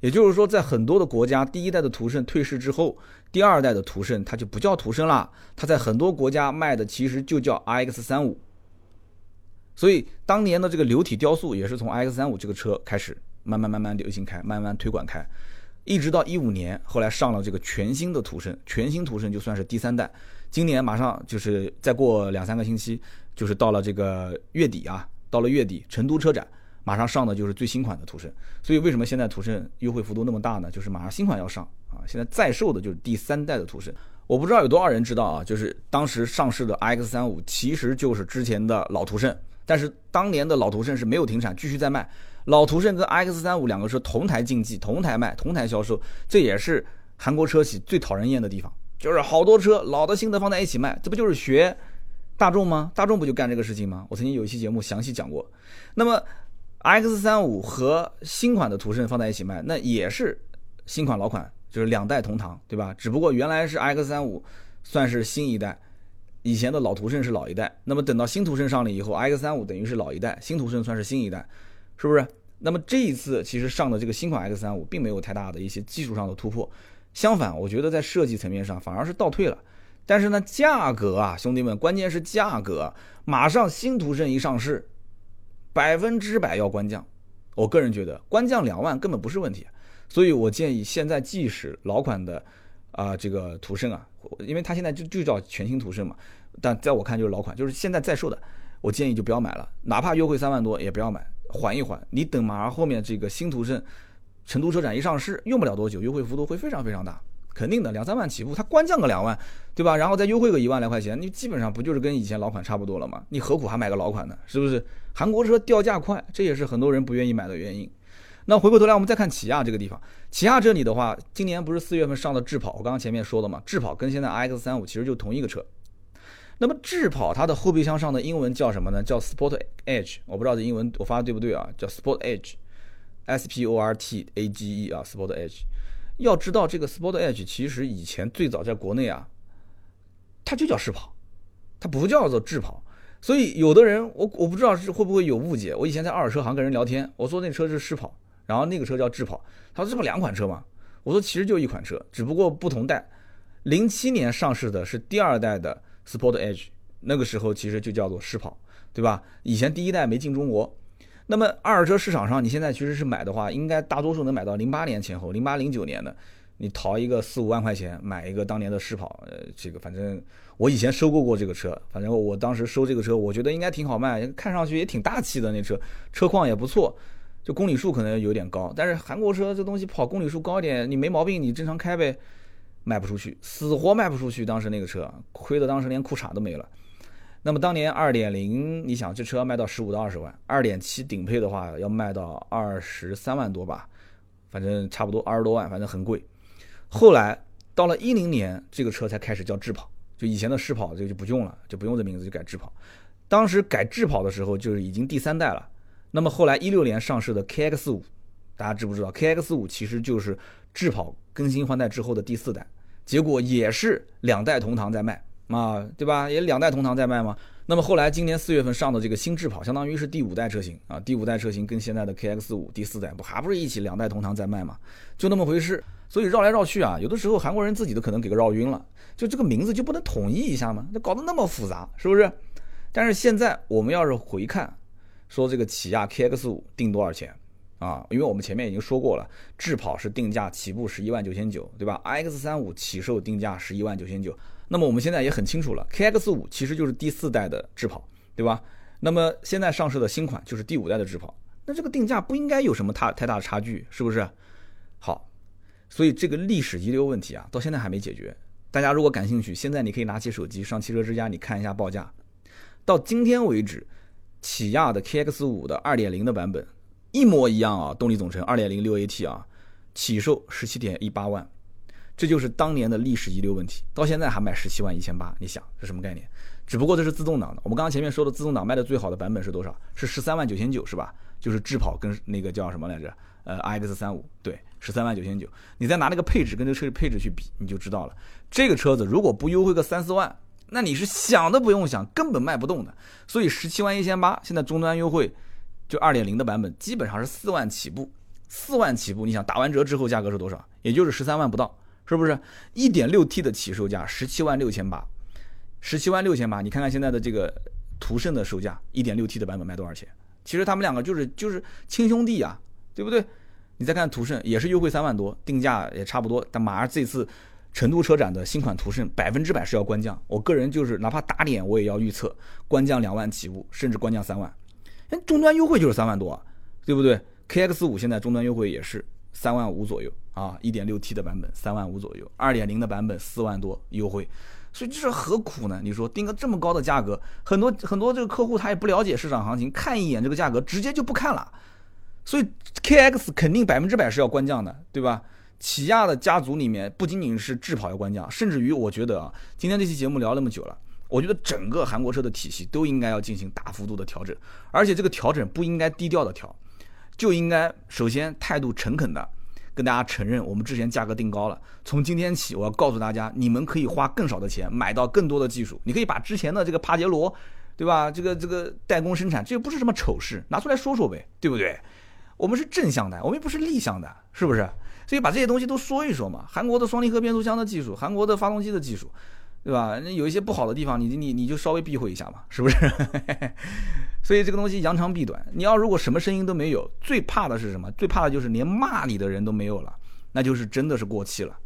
也就是说，在很多的国家，第一代的途胜退市之后，第二代的途胜它就不叫途胜了，它在很多国家卖的其实就叫 i x 三五。所以当年的这个流体雕塑也是从 X 三五这个车开始慢慢慢慢流行开，慢慢推广开。一直到一五年，后来上了这个全新的途胜，全新途胜就算是第三代。今年马上就是再过两三个星期，就是到了这个月底啊，到了月底成都车展，马上上的就是最新款的途胜。所以为什么现在途胜优惠幅度那么大呢？就是马上新款要上啊，现在在售的就是第三代的途胜。我不知道有多少人知道啊，就是当时上市的 X 三五其实就是之前的老途胜，但是当年的老途胜是没有停产，继续在卖。老途胜跟 X 三五两个车同台竞技、同台卖、同台销售，这也是韩国车企最讨人厌的地方。就是好多车老的新的放在一起卖，这不就是学大众吗？大众不就干这个事情吗？我曾经有一期节目详细讲过。那么 X 三五和新款的途胜放在一起卖，那也是新款老款，就是两代同堂，对吧？只不过原来是 X 三五算是新一代，以前的老途胜是老一代。那么等到新途胜上了以后，X 三五等于是老一代，新途胜算是新一代。是不是？那么这一次其实上的这个新款 X 三五并没有太大的一些技术上的突破，相反，我觉得在设计层面上反而是倒退了。但是呢，价格啊，兄弟们，关键是价格，马上新途胜一上市，百分之百要官降。我个人觉得官降两万根本不是问题，所以我建议现在即使老款的啊这个途胜啊，因为它现在就就叫全新途胜嘛，但在我看就是老款，就是现在在售的，我建议就不要买了，哪怕优惠三万多也不要买。缓一缓，你等马上后面这个新途胜成都车展一上市，用不了多久，优惠幅度会非常非常大，肯定的，两三万起步，它官降个两万，对吧？然后再优惠个一万来块钱，你基本上不就是跟以前老款差不多了吗？你何苦还买个老款呢？是不是？韩国车掉价快，这也是很多人不愿意买的原因。那回过头来，我们再看起亚这个地方，起亚这里的话，今年不是四月份上的智跑，我刚刚前面说了嘛，智跑跟现在 iX 三五其实就同一个车。那么智跑它的后备箱上的英文叫什么呢？叫 Sport Edge，我不知道这英文我发的对不对啊？叫 Sport Edge，S P O R T A G E 啊，Sport Edge。要知道这个 Sport Edge 其实以前最早在国内啊，它就叫试跑，它不叫做智跑。所以有的人我我不知道是会不会有误解。我以前在二手车行跟人聊天，我说那车是试跑。然后那个车叫智跑，他说这不两款车吗？我说其实就一款车，只不过不同代。零七年上市的是第二代的 Sport Edge，那个时候其实就叫做试跑，对吧？以前第一代没进中国。那么二手车市场上，你现在其实是买的话，应该大多数能买到零八年前后，零八零九年的，你淘一个四五万块钱买一个当年的试跑，呃，这个反正我以前收购过这个车，反正我当时收这个车，我觉得应该挺好卖，看上去也挺大气的那车，车况也不错。就公里数可能有点高，但是韩国车这东西跑公里数高一点，你没毛病，你正常开呗，卖不出去，死活卖不出去。当时那个车亏的当时连裤衩都没了。那么当年二点零，你想这车卖到十五到二十万，二点七顶配的话要卖到二十三万多吧，反正差不多二十多万，反正很贵。后来到了一零年，这个车才开始叫智跑，就以前的试跑这个就不用了，就不用这名字就改智跑。当时改智跑的时候，就是已经第三代了。那么后来一六年上市的 KX 五，大家知不知道？KX 五其实就是智跑更新换代之后的第四代，结果也是两代同堂在卖啊，对吧？也两代同堂在卖嘛。那么后来今年四月份上的这个新智跑，相当于是第五代车型啊，第五代车型跟现在的 KX 五第四代不还不是一起两代同堂在卖嘛？就那么回事。所以绕来绕去啊，有的时候韩国人自己都可能给个绕晕了，就这个名字就不能统一一下吗？那搞得那么复杂，是不是？但是现在我们要是回看。说这个起亚 KX 五定多少钱啊？因为我们前面已经说过了，智跑是定价起步十一万九千九，对吧？X 三五起售定价十一万九千九。那么我们现在也很清楚了，KX 五其实就是第四代的智跑，对吧？那么现在上市的新款就是第五代的智跑，那这个定价不应该有什么太太大的差距，是不是？好，所以这个历史遗留问题啊，到现在还没解决。大家如果感兴趣，现在你可以拿起手机上汽车之家，你看一下报价。到今天为止。起亚的 KX 五的二点零的版本一模一样啊，动力总成二点零六 AT 啊，起售十七点一八万，这就是当年的历史遗留问题，到现在还卖十七万一千八，你想这什么概念？只不过这是自动挡的，我们刚刚前面说的自动挡卖的最好的版本是多少？是十三万九千九是吧？就是智跑跟那个叫什么来着？呃，iX 三五对，十三万九千九，你再拿那个配置跟这个车的配置去比，你就知道了，这个车子如果不优惠个三四万。那你是想都不用想，根本卖不动的。所以十七万一千八，现在终端优惠，就二点零的版本，基本上是四万起步，四万起步。你想打完折之后价格是多少？也就是十三万不到，是不是？一点六 T 的起售价十七万六千八，十七万六千八。你看看现在的这个途胜的售价，一点六 T 的版本卖多少钱？其实他们两个就是就是亲兄弟呀，对不对？你再看途胜，也是优惠三万多，定价也差不多，但马上这次。成都车展的新款途胜百分之百是要官降，我个人就是哪怕打脸我也要预测官降两万起步，甚至官降三万。哎，终端优惠就是三万多，对不对？KX 五现在终端优惠也是三万五左右啊，一点六 T 的版本三万五左右，二点零的版本四万多优惠，所以这是何苦呢？你说定个这么高的价格，很多很多这个客户他也不了解市场行情，看一眼这个价格直接就不看了，所以 KX 肯定百分之百是要官降的，对吧？起亚的家族里面不仅仅是智跑要官降，甚至于我觉得啊，今天这期节目聊那么久了，我觉得整个韩国车的体系都应该要进行大幅度的调整，而且这个调整不应该低调的调，就应该首先态度诚恳的跟大家承认我们之前价格定高了，从今天起我要告诉大家，你们可以花更少的钱买到更多的技术，你可以把之前的这个帕杰罗，对吧？这个这个代工生产，这又不是什么丑事，拿出来说说呗，对不对？我们是正向的，我们又不是逆向的，是不是？所以把这些东西都说一说嘛，韩国的双离合变速箱的技术，韩国的发动机的技术，对吧？有一些不好的地方，你你你就稍微避讳一下嘛，是不是？所以这个东西扬长避短。你要如果什么声音都没有，最怕的是什么？最怕的就是连骂你的人都没有了，那就是真的是过气了，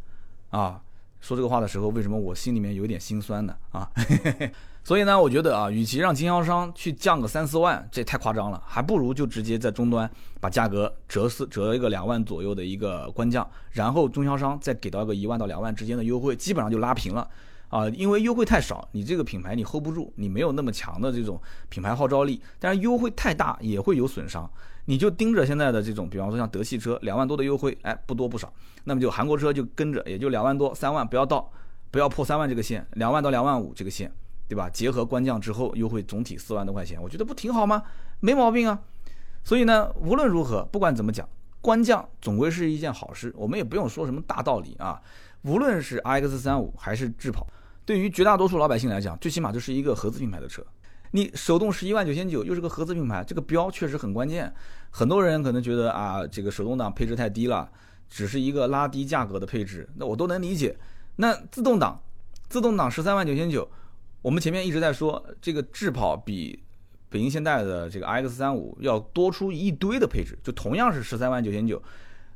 啊。说这个话的时候，为什么我心里面有点心酸呢？啊，所以呢，我觉得啊，与其让经销商去降个三四万，这太夸张了，还不如就直接在终端把价格折四折一个两万左右的一个官降，然后中销商再给到一个一万到两万之间的优惠，基本上就拉平了。啊，因为优惠太少，你这个品牌你 hold 不住，你没有那么强的这种品牌号召力。但是优惠太大也会有损伤，你就盯着现在的这种，比方说像德系车两万多的优惠，哎，不多不少，那么就韩国车就跟着，也就两万多三万，不要到，不要破三万这个线，两万到两万五这个线，对吧？结合官降之后优惠总体四万多块钱，我觉得不挺好吗？没毛病啊。所以呢，无论如何，不管怎么讲，官降总归是一件好事，我们也不用说什么大道理啊。无论是 RX 三五还是智跑。对于绝大多数老百姓来讲，最起码这是一个合资品牌的车。你手动十一万九千九，又是个合资品牌，这个标确实很关键。很多人可能觉得啊，这个手动挡配置太低了，只是一个拉低价格的配置，那我都能理解。那自动挡，自动挡十三万九千九，我们前面一直在说，这个智跑比北京现代的这个 RX 三五要多出一堆的配置，就同样是十三万九千九。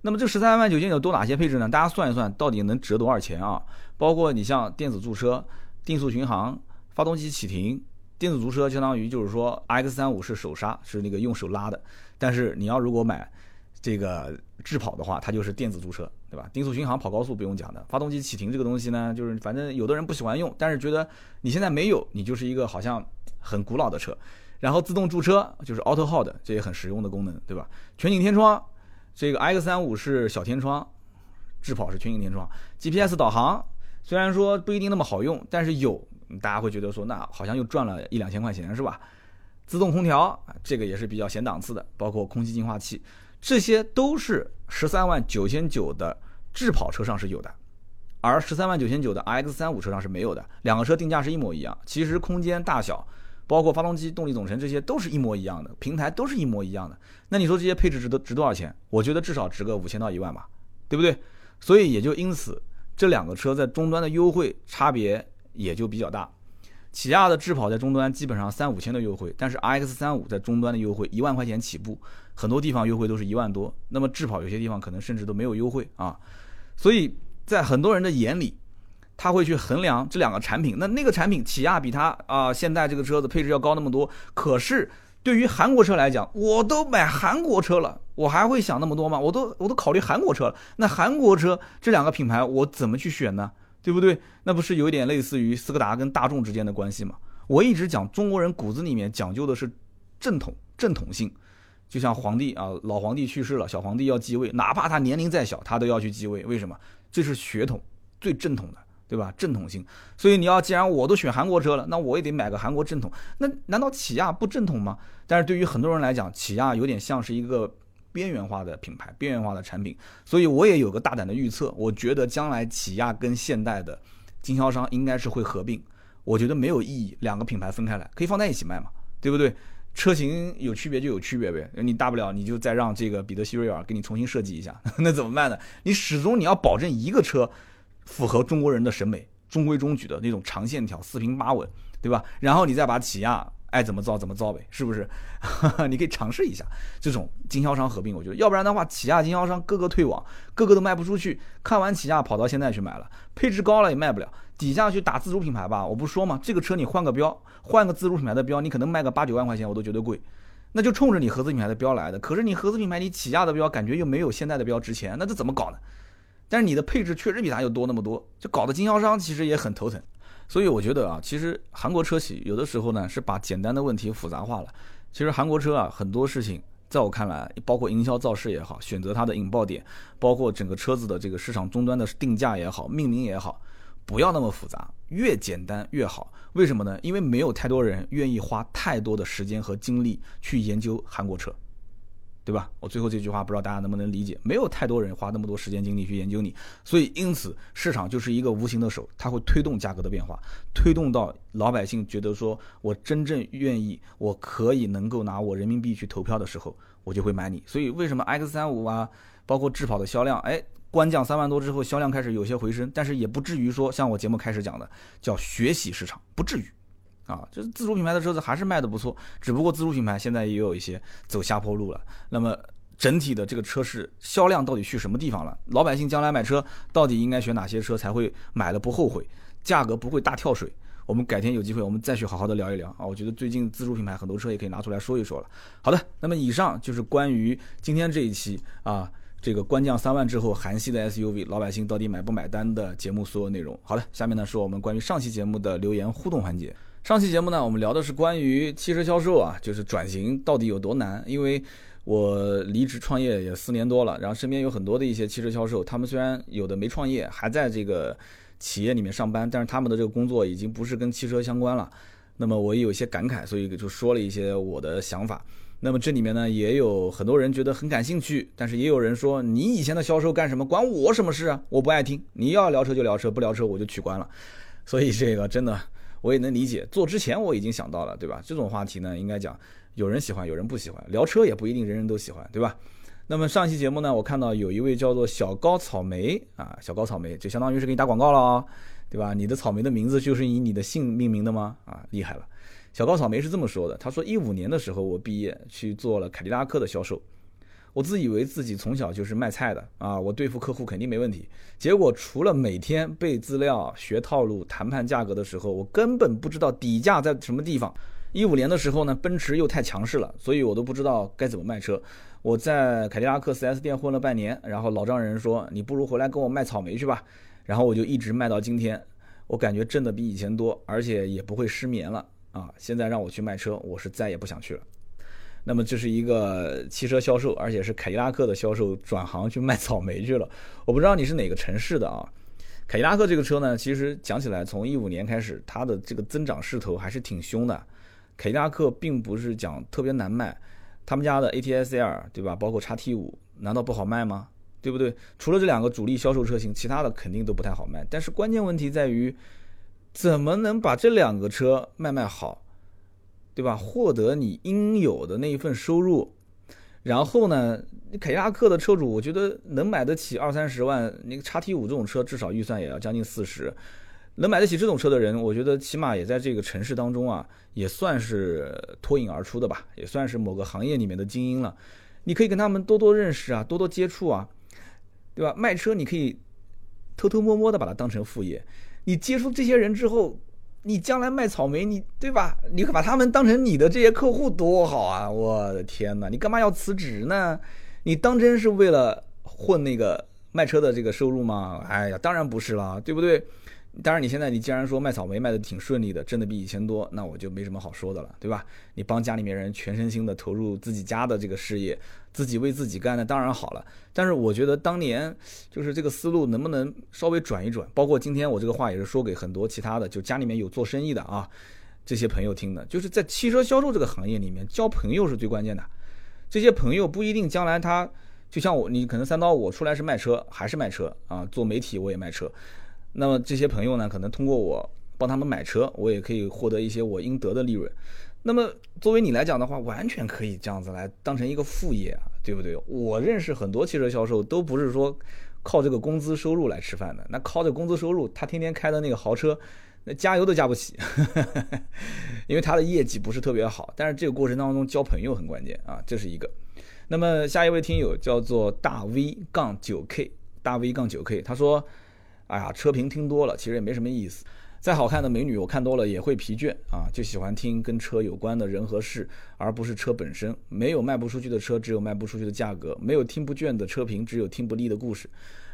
那么这十三万九千九多哪些配置呢？大家算一算，到底能折多少钱啊？包括你像电子驻车、定速巡航、发动机启停、电子驻车，相当于就是说 X 三五是手刹，是那个用手拉的。但是你要如果买这个智跑的话，它就是电子驻车，对吧？定速巡航跑高速不用讲的，发动机启停这个东西呢，就是反正有的人不喜欢用，但是觉得你现在没有，你就是一个好像很古老的车。然后自动驻车就是 Auto Hold，这也很实用的功能，对吧？全景天窗。这个 X 三五是小天窗，智跑是全景天窗，GPS 导航虽然说不一定那么好用，但是有，大家会觉得说那好像又赚了一两千块钱是吧？自动空调这个也是比较显档次的，包括空气净化器，这些都是十三万九千九的智跑车上是有的，而十三万九千九的 X 三五车上是没有的。两个车定价是一模一样，其实空间大小。包括发动机、动力总成这些都是一模一样的，平台都是一模一样的。那你说这些配置值得值多少钱？我觉得至少值个五千到一万吧，对不对？所以也就因此，这两个车在终端的优惠差别也就比较大。起亚的智跑在终端基本上三五千的优惠，但是 RX 三五在终端的优惠一万块钱起步，很多地方优惠都是一万多。那么智跑有些地方可能甚至都没有优惠啊。所以在很多人的眼里。他会去衡量这两个产品，那那个产品起亚比它啊，现在这个车子配置要高那么多。可是对于韩国车来讲，我都买韩国车了，我还会想那么多吗？我都我都考虑韩国车了。那韩国车这两个品牌我怎么去选呢？对不对？那不是有点类似于斯柯达跟大众之间的关系吗？我一直讲中国人骨子里面讲究的是正统正统性，就像皇帝啊，老皇帝去世了，小皇帝要继位，哪怕他年龄再小，他都要去继位。为什么？这是血统最正统的。对吧？正统性，所以你要既然我都选韩国车了，那我也得买个韩国正统。那难道起亚不正统吗？但是对于很多人来讲，起亚有点像是一个边缘化的品牌，边缘化的产品。所以我也有个大胆的预测，我觉得将来起亚跟现代的经销商应该是会合并。我觉得没有意义，两个品牌分开来，可以放在一起卖嘛，对不对？车型有区别就有区别呗，你大不了你就再让这个彼得希瑞尔给你重新设计一下，那怎么办呢？你始终你要保证一个车。符合中国人的审美，中规中矩的那种长线条、四平八稳，对吧？然后你再把起亚爱怎么造怎么造呗，是不是？你可以尝试一下这种经销商合并，我觉得，要不然的话，起亚经销商个个退网，个个都卖不出去。看完起亚跑到现在去买了，配置高了也卖不了，底下去打自主品牌吧。我不说嘛，这个车你换个标，换个自主品牌的标，你可能卖个八九万块钱，我都觉得贵。那就冲着你合资品牌的标来的，可是你合资品牌你起亚的标感觉又没有现在的标值钱，那这怎么搞呢？但是你的配置确实比它又多那么多，就搞得经销商其实也很头疼。所以我觉得啊，其实韩国车企有的时候呢是把简单的问题复杂化了。其实韩国车啊很多事情，在我看来，包括营销造势也好，选择它的引爆点，包括整个车子的这个市场终端的定价也好，命名也好，不要那么复杂，越简单越好。为什么呢？因为没有太多人愿意花太多的时间和精力去研究韩国车。对吧？我最后这句话不知道大家能不能理解？没有太多人花那么多时间精力去研究你，所以因此市场就是一个无形的手，它会推动价格的变化，推动到老百姓觉得说我真正愿意，我可以能够拿我人民币去投票的时候，我就会买你。所以为什么 X 三五啊，包括智跑的销量，哎，官降三万多之后销量开始有些回升，但是也不至于说像我节目开始讲的叫学习市场，不至于。啊，就是自主品牌的车子还是卖的不错，只不过自主品牌现在也有一些走下坡路了。那么整体的这个车市销量到底去什么地方了？老百姓将来买车到底应该选哪些车才会买了不后悔，价格不会大跳水？我们改天有机会我们再去好好的聊一聊啊！我觉得最近自主品牌很多车也可以拿出来说一说了。好的，那么以上就是关于今天这一期啊这个官降三万之后，韩系的 SUV 老百姓到底买不买单的节目所有内容。好的，下面呢是我们关于上期节目的留言互动环节。上期节目呢，我们聊的是关于汽车销售啊，就是转型到底有多难。因为我离职创业也四年多了，然后身边有很多的一些汽车销售，他们虽然有的没创业，还在这个企业里面上班，但是他们的这个工作已经不是跟汽车相关了。那么我也有一些感慨，所以就说了一些我的想法。那么这里面呢，也有很多人觉得很感兴趣，但是也有人说，你以前的销售干什么？关我什么事啊？我不爱听。你要聊车就聊车，不聊车我就取关了。所以这个真的我也能理解。做之前我已经想到了，对吧？这种话题呢，应该讲有人喜欢，有人不喜欢。聊车也不一定人人都喜欢，对吧？那么上期节目呢，我看到有一位叫做小高草莓啊，小高草莓就相当于是给你打广告了哦，对吧？你的草莓的名字就是以你的姓命名的吗？啊，厉害了。小高草莓是这么说的：“他说，一五年的时候我毕业去做了凯迪拉克的销售，我自以为自己从小就是卖菜的啊，我对付客户肯定没问题。结果除了每天背资料、学套路、谈判价格的时候，我根本不知道底价在什么地方。一五年的时候呢，奔驰又太强势了，所以我都不知道该怎么卖车。我在凯迪拉克 4S 店混了半年，然后老丈人说你不如回来跟我卖草莓去吧，然后我就一直卖到今天，我感觉挣的比以前多，而且也不会失眠了。”啊，现在让我去卖车，我是再也不想去了。那么这是一个汽车销售，而且是凯迪拉克的销售，转行去卖草莓去了。我不知道你是哪个城市的啊？凯迪拉克这个车呢，其实讲起来，从一五年开始，它的这个增长势头还是挺凶的。凯迪拉克并不是讲特别难卖，他们家的 ATS L 对吧？包括叉 T 五，难道不好卖吗？对不对？除了这两个主力销售车型，其他的肯定都不太好卖。但是关键问题在于。怎么能把这两个车卖卖好，对吧？获得你应有的那一份收入，然后呢，凯迪拉克的车主，我觉得能买得起二三十万，那个叉 T 五这种车至少预算也要将近四十，能买得起这种车的人，我觉得起码也在这个城市当中啊，也算是脱颖而出的吧，也算是某个行业里面的精英了。你可以跟他们多多认识啊，多多接触啊，对吧？卖车你可以偷偷摸摸的把它当成副业。你接触这些人之后，你将来卖草莓，你对吧？你把他们当成你的这些客户多好啊！我的天哪，你干嘛要辞职呢？你当真是为了混那个卖车的这个收入吗？哎呀，当然不是啦，对不对？当然，你现在你既然说卖草莓卖的挺顺利的，挣的比以前多，那我就没什么好说的了，对吧？你帮家里面人全身心的投入自己家的这个事业，自己为自己干，那当然好了。但是我觉得当年就是这个思路能不能稍微转一转？包括今天我这个话也是说给很多其他的就家里面有做生意的啊这些朋友听的，就是在汽车销售这个行业里面交朋友是最关键的。这些朋友不一定将来他就像我，你可能三刀我出来是卖车还是卖车啊？做媒体我也卖车。那么这些朋友呢，可能通过我帮他们买车，我也可以获得一些我应得的利润。那么作为你来讲的话，完全可以这样子来当成一个副业啊，对不对？我认识很多汽车销售都不是说靠这个工资收入来吃饭的，那靠着工资收入，他天天开的那个豪车，那加油都加不起，因为他的业绩不是特别好。但是这个过程当中交朋友很关键啊，这是一个。那么下一位听友叫做大 V 杠九 K，大 V 杠九 K，他说。哎呀，车评听多了，其实也没什么意思。再好看的美女，我看多了也会疲倦啊。就喜欢听跟车有关的人和事，而不是车本身。没有卖不出去的车，只有卖不出去的价格；没有听不倦的车评，只有听不腻的故事。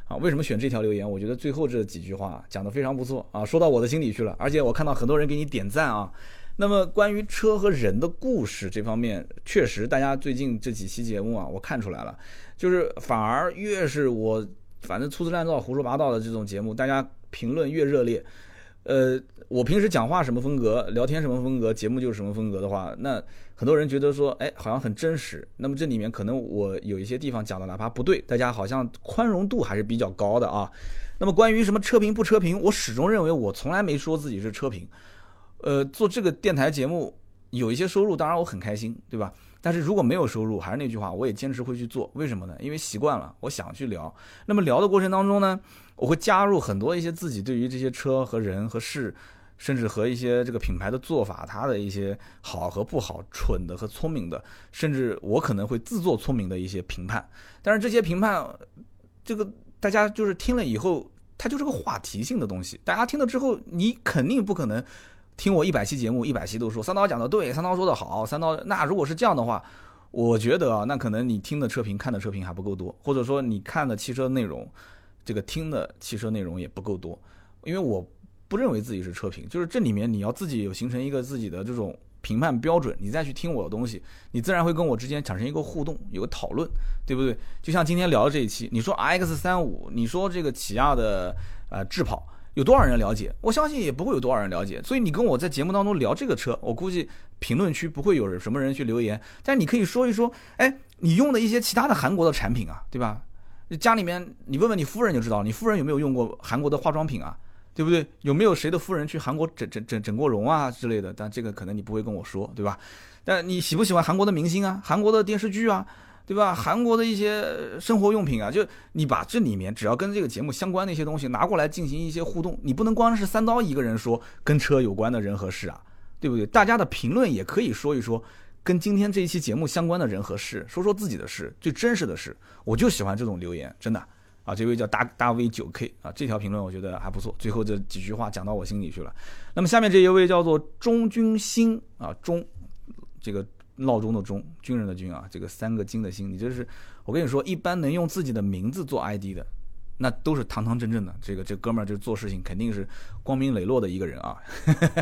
啊，为什么选这条留言？我觉得最后这几句话讲得非常不错啊，说到我的心里去了。而且我看到很多人给你点赞啊。那么关于车和人的故事这方面，确实大家最近这几期节目啊，我看出来了，就是反而越是我。反正粗制滥造、胡说八道的这种节目，大家评论越热烈。呃，我平时讲话什么风格，聊天什么风格，节目就是什么风格的话，那很多人觉得说，哎，好像很真实。那么这里面可能我有一些地方讲的哪怕不对，大家好像宽容度还是比较高的啊。那么关于什么车评不车评，我始终认为我从来没说自己是车评。呃，做这个电台节目有一些收入，当然我很开心，对吧？但是如果没有收入，还是那句话，我也坚持会去做。为什么呢？因为习惯了，我想去聊。那么聊的过程当中呢，我会加入很多一些自己对于这些车和人和事，甚至和一些这个品牌的做法，它的一些好和不好、蠢的和聪明的，甚至我可能会自作聪明的一些评判。但是这些评判，这个大家就是听了以后，它就是个话题性的东西。大家听了之后，你肯定不可能。听我一百期节目，一百期都说三刀讲的对，三刀说的好，三刀那如果是这样的话，我觉得啊，那可能你听的车评、看的车评还不够多，或者说你看的汽车内容，这个听的汽车内容也不够多，因为我不认为自己是车评，就是这里面你要自己有形成一个自己的这种评判标准，你再去听我的东西，你自然会跟我之间产生一个互动，有个讨论，对不对？就像今天聊的这一期，你说 X 三五，你说这个起亚的呃智跑。有多少人了解？我相信也不会有多少人了解。所以你跟我在节目当中聊这个车，我估计评论区不会有什么人去留言。但你可以说一说，哎，你用的一些其他的韩国的产品啊，对吧？家里面你问问你夫人就知道，你夫人有没有用过韩国的化妆品啊？对不对？有没有谁的夫人去韩国整整整整过容啊之类的？但这个可能你不会跟我说，对吧？但你喜不喜欢韩国的明星啊？韩国的电视剧啊？对吧？韩国的一些生活用品啊，就你把这里面只要跟这个节目相关的一些东西拿过来进行一些互动，你不能光是三刀一个人说跟车有关的人和事啊，对不对？大家的评论也可以说一说跟今天这一期节目相关的人和事，说说自己的事，最真实的事。我就喜欢这种留言，真的啊！这位叫大大 V 九 K 啊，这条评论我觉得还不错，最后这几句话讲到我心里去了。那么下面这一位叫做钟君兴啊，钟这个。闹钟的钟，军人的军啊，这个三个金的星，你这是，我跟你说，一般能用自己的名字做 ID 的，那都是堂堂正正的。这个这哥们儿就做事情肯定是光明磊落的一个人啊。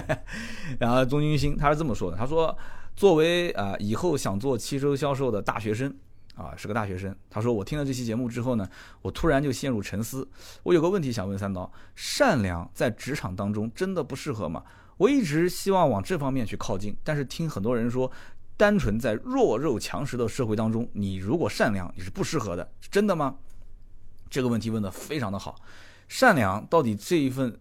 然后钟军星他是这么说的，他说，作为啊以后想做汽车销售的大学生啊，是个大学生。他说我听了这期节目之后呢，我突然就陷入沉思。我有个问题想问三刀，善良在职场当中真的不适合吗？我一直希望往这方面去靠近，但是听很多人说。单纯在弱肉强食的社会当中，你如果善良，你是不适合的，是真的吗？这个问题问的非常的好。善良到底这一份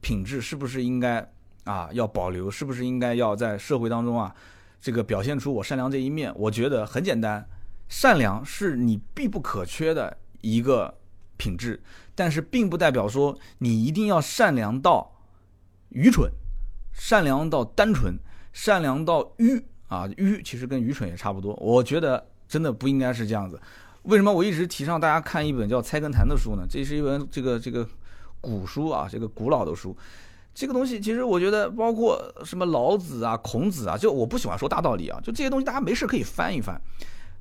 品质是不是应该啊要保留？是不是应该要在社会当中啊这个表现出我善良这一面？我觉得很简单，善良是你必不可缺的一个品质，但是并不代表说你一定要善良到愚蠢，善良到单纯，善良到愚。啊，愚其实跟愚蠢也差不多。我觉得真的不应该是这样子。为什么我一直提倡大家看一本叫《菜根谭》的书呢？这是一本这个这个古书啊，这个古老的书。这个东西其实我觉得，包括什么老子啊、孔子啊，就我不喜欢说大道理啊，就这些东西大家没事可以翻一翻。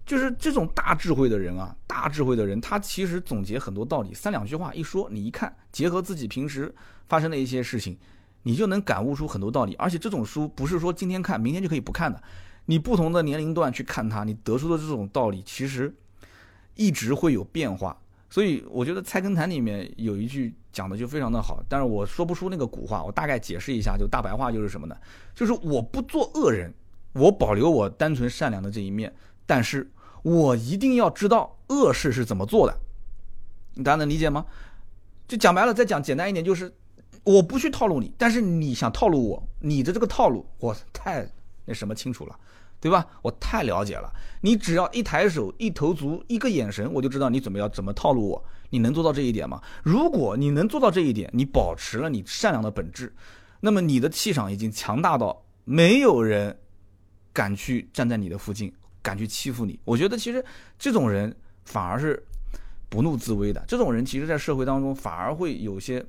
就是这种大智慧的人啊，大智慧的人，他其实总结很多道理，三两句话一说，你一看，结合自己平时发生的一些事情。你就能感悟出很多道理，而且这种书不是说今天看，明天就可以不看的。你不同的年龄段去看它，你得出的这种道理其实一直会有变化。所以我觉得《菜根谭》里面有一句讲的就非常的好，但是我说不出那个古话，我大概解释一下，就大白话就是什么呢？就是我不做恶人，我保留我单纯善良的这一面，但是我一定要知道恶事是怎么做的。大家能理解吗？就讲白了，再讲简单一点就是。我不去套路你，但是你想套路我，你的这个套路我太那什么清楚了，对吧？我太了解了。你只要一抬手、一投足、一个眼神，我就知道你准备要怎么套路我。你能做到这一点吗？如果你能做到这一点，你保持了你善良的本质，那么你的气场已经强大到没有人敢去站在你的附近，敢去欺负你。我觉得其实这种人反而是不怒自威的。这种人其实，在社会当中反而会有些。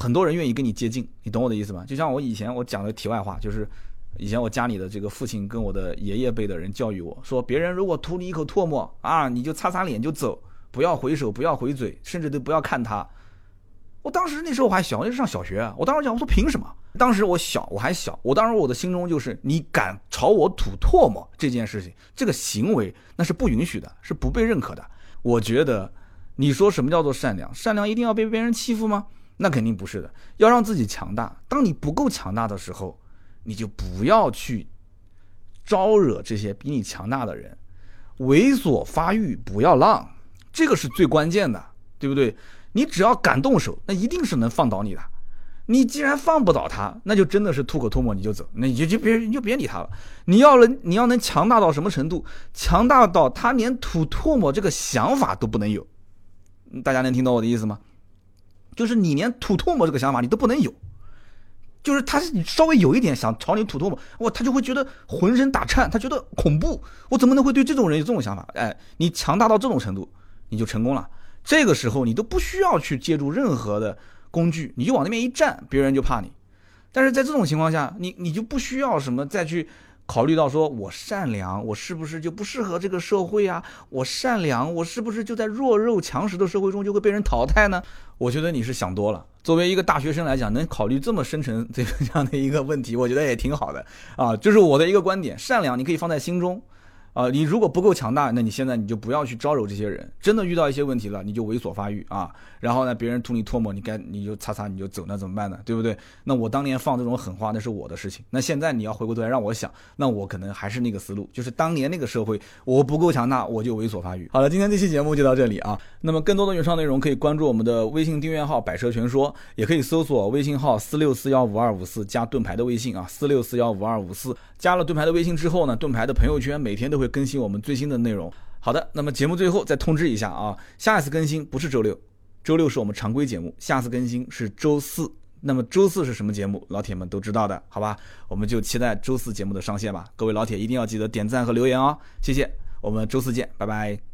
很多人愿意跟你接近，你懂我的意思吗？就像我以前我讲的题外话，就是以前我家里的这个父亲跟我的爷爷辈的人教育我说，别人如果吐你一口唾沫啊，你就擦擦脸就走，不要回首，不要回嘴，甚至都不要看他。我当时那时候我还小，那是上小学，我当时讲，我说凭什么？当时我小，我还小，我当时我的心中就是，你敢朝我吐唾沫这件事情，这个行为那是不允许的，是不被认可的。我觉得，你说什么叫做善良？善良一定要被别人欺负吗？那肯定不是的，要让自己强大。当你不够强大的时候，你就不要去招惹这些比你强大的人，猥琐发育不要浪，这个是最关键的，对不对？你只要敢动手，那一定是能放倒你的。你既然放不倒他，那就真的是吐口唾沫你就走，那你就就别你就别理他了。你要能你要能强大到什么程度？强大到他连吐唾沫这个想法都不能有。大家能听懂我的意思吗？就是你连吐唾沫这个想法你都不能有，就是他稍微有一点想朝你吐唾沫，哇，他就会觉得浑身打颤，他觉得恐怖，我怎么能会对这种人有这种想法？哎，你强大到这种程度，你就成功了。这个时候你都不需要去借助任何的工具，你就往那边一站，别人就怕你。但是在这种情况下，你你就不需要什么再去考虑到说我善良，我是不是就不适合这个社会啊？我善良，我是不是就在弱肉强食的社会中就会被人淘汰呢？我觉得你是想多了。作为一个大学生来讲，能考虑这么深沉这个这样的一个问题，我觉得也挺好的啊。就是我的一个观点，善良你可以放在心中。啊，你如果不够强大，那你现在你就不要去招惹这些人。真的遇到一些问题了，你就猥琐发育啊。然后呢，别人吐你唾沫，你该你就擦擦你就走，那怎么办呢？对不对？那我当年放这种狠话，那是我的事情。那现在你要回过头来让我想，那我可能还是那个思路，就是当年那个社会，我不够强大，我就猥琐发育。好了，今天这期节目就到这里啊。那么更多的原创内容可以关注我们的微信订阅号“百车全说”，也可以搜索微信号四六四幺五二五四加盾牌的微信啊，四六四幺五二五四。加了盾牌的微信之后呢，盾牌的朋友圈每天都会更新我们最新的内容。好的，那么节目最后再通知一下啊，下一次更新不是周六，周六是我们常规节目，下次更新是周四。那么周四是什么节目？老铁们都知道的，好吧？我们就期待周四节目的上线吧。各位老铁一定要记得点赞和留言哦，谢谢。我们周四见，拜拜。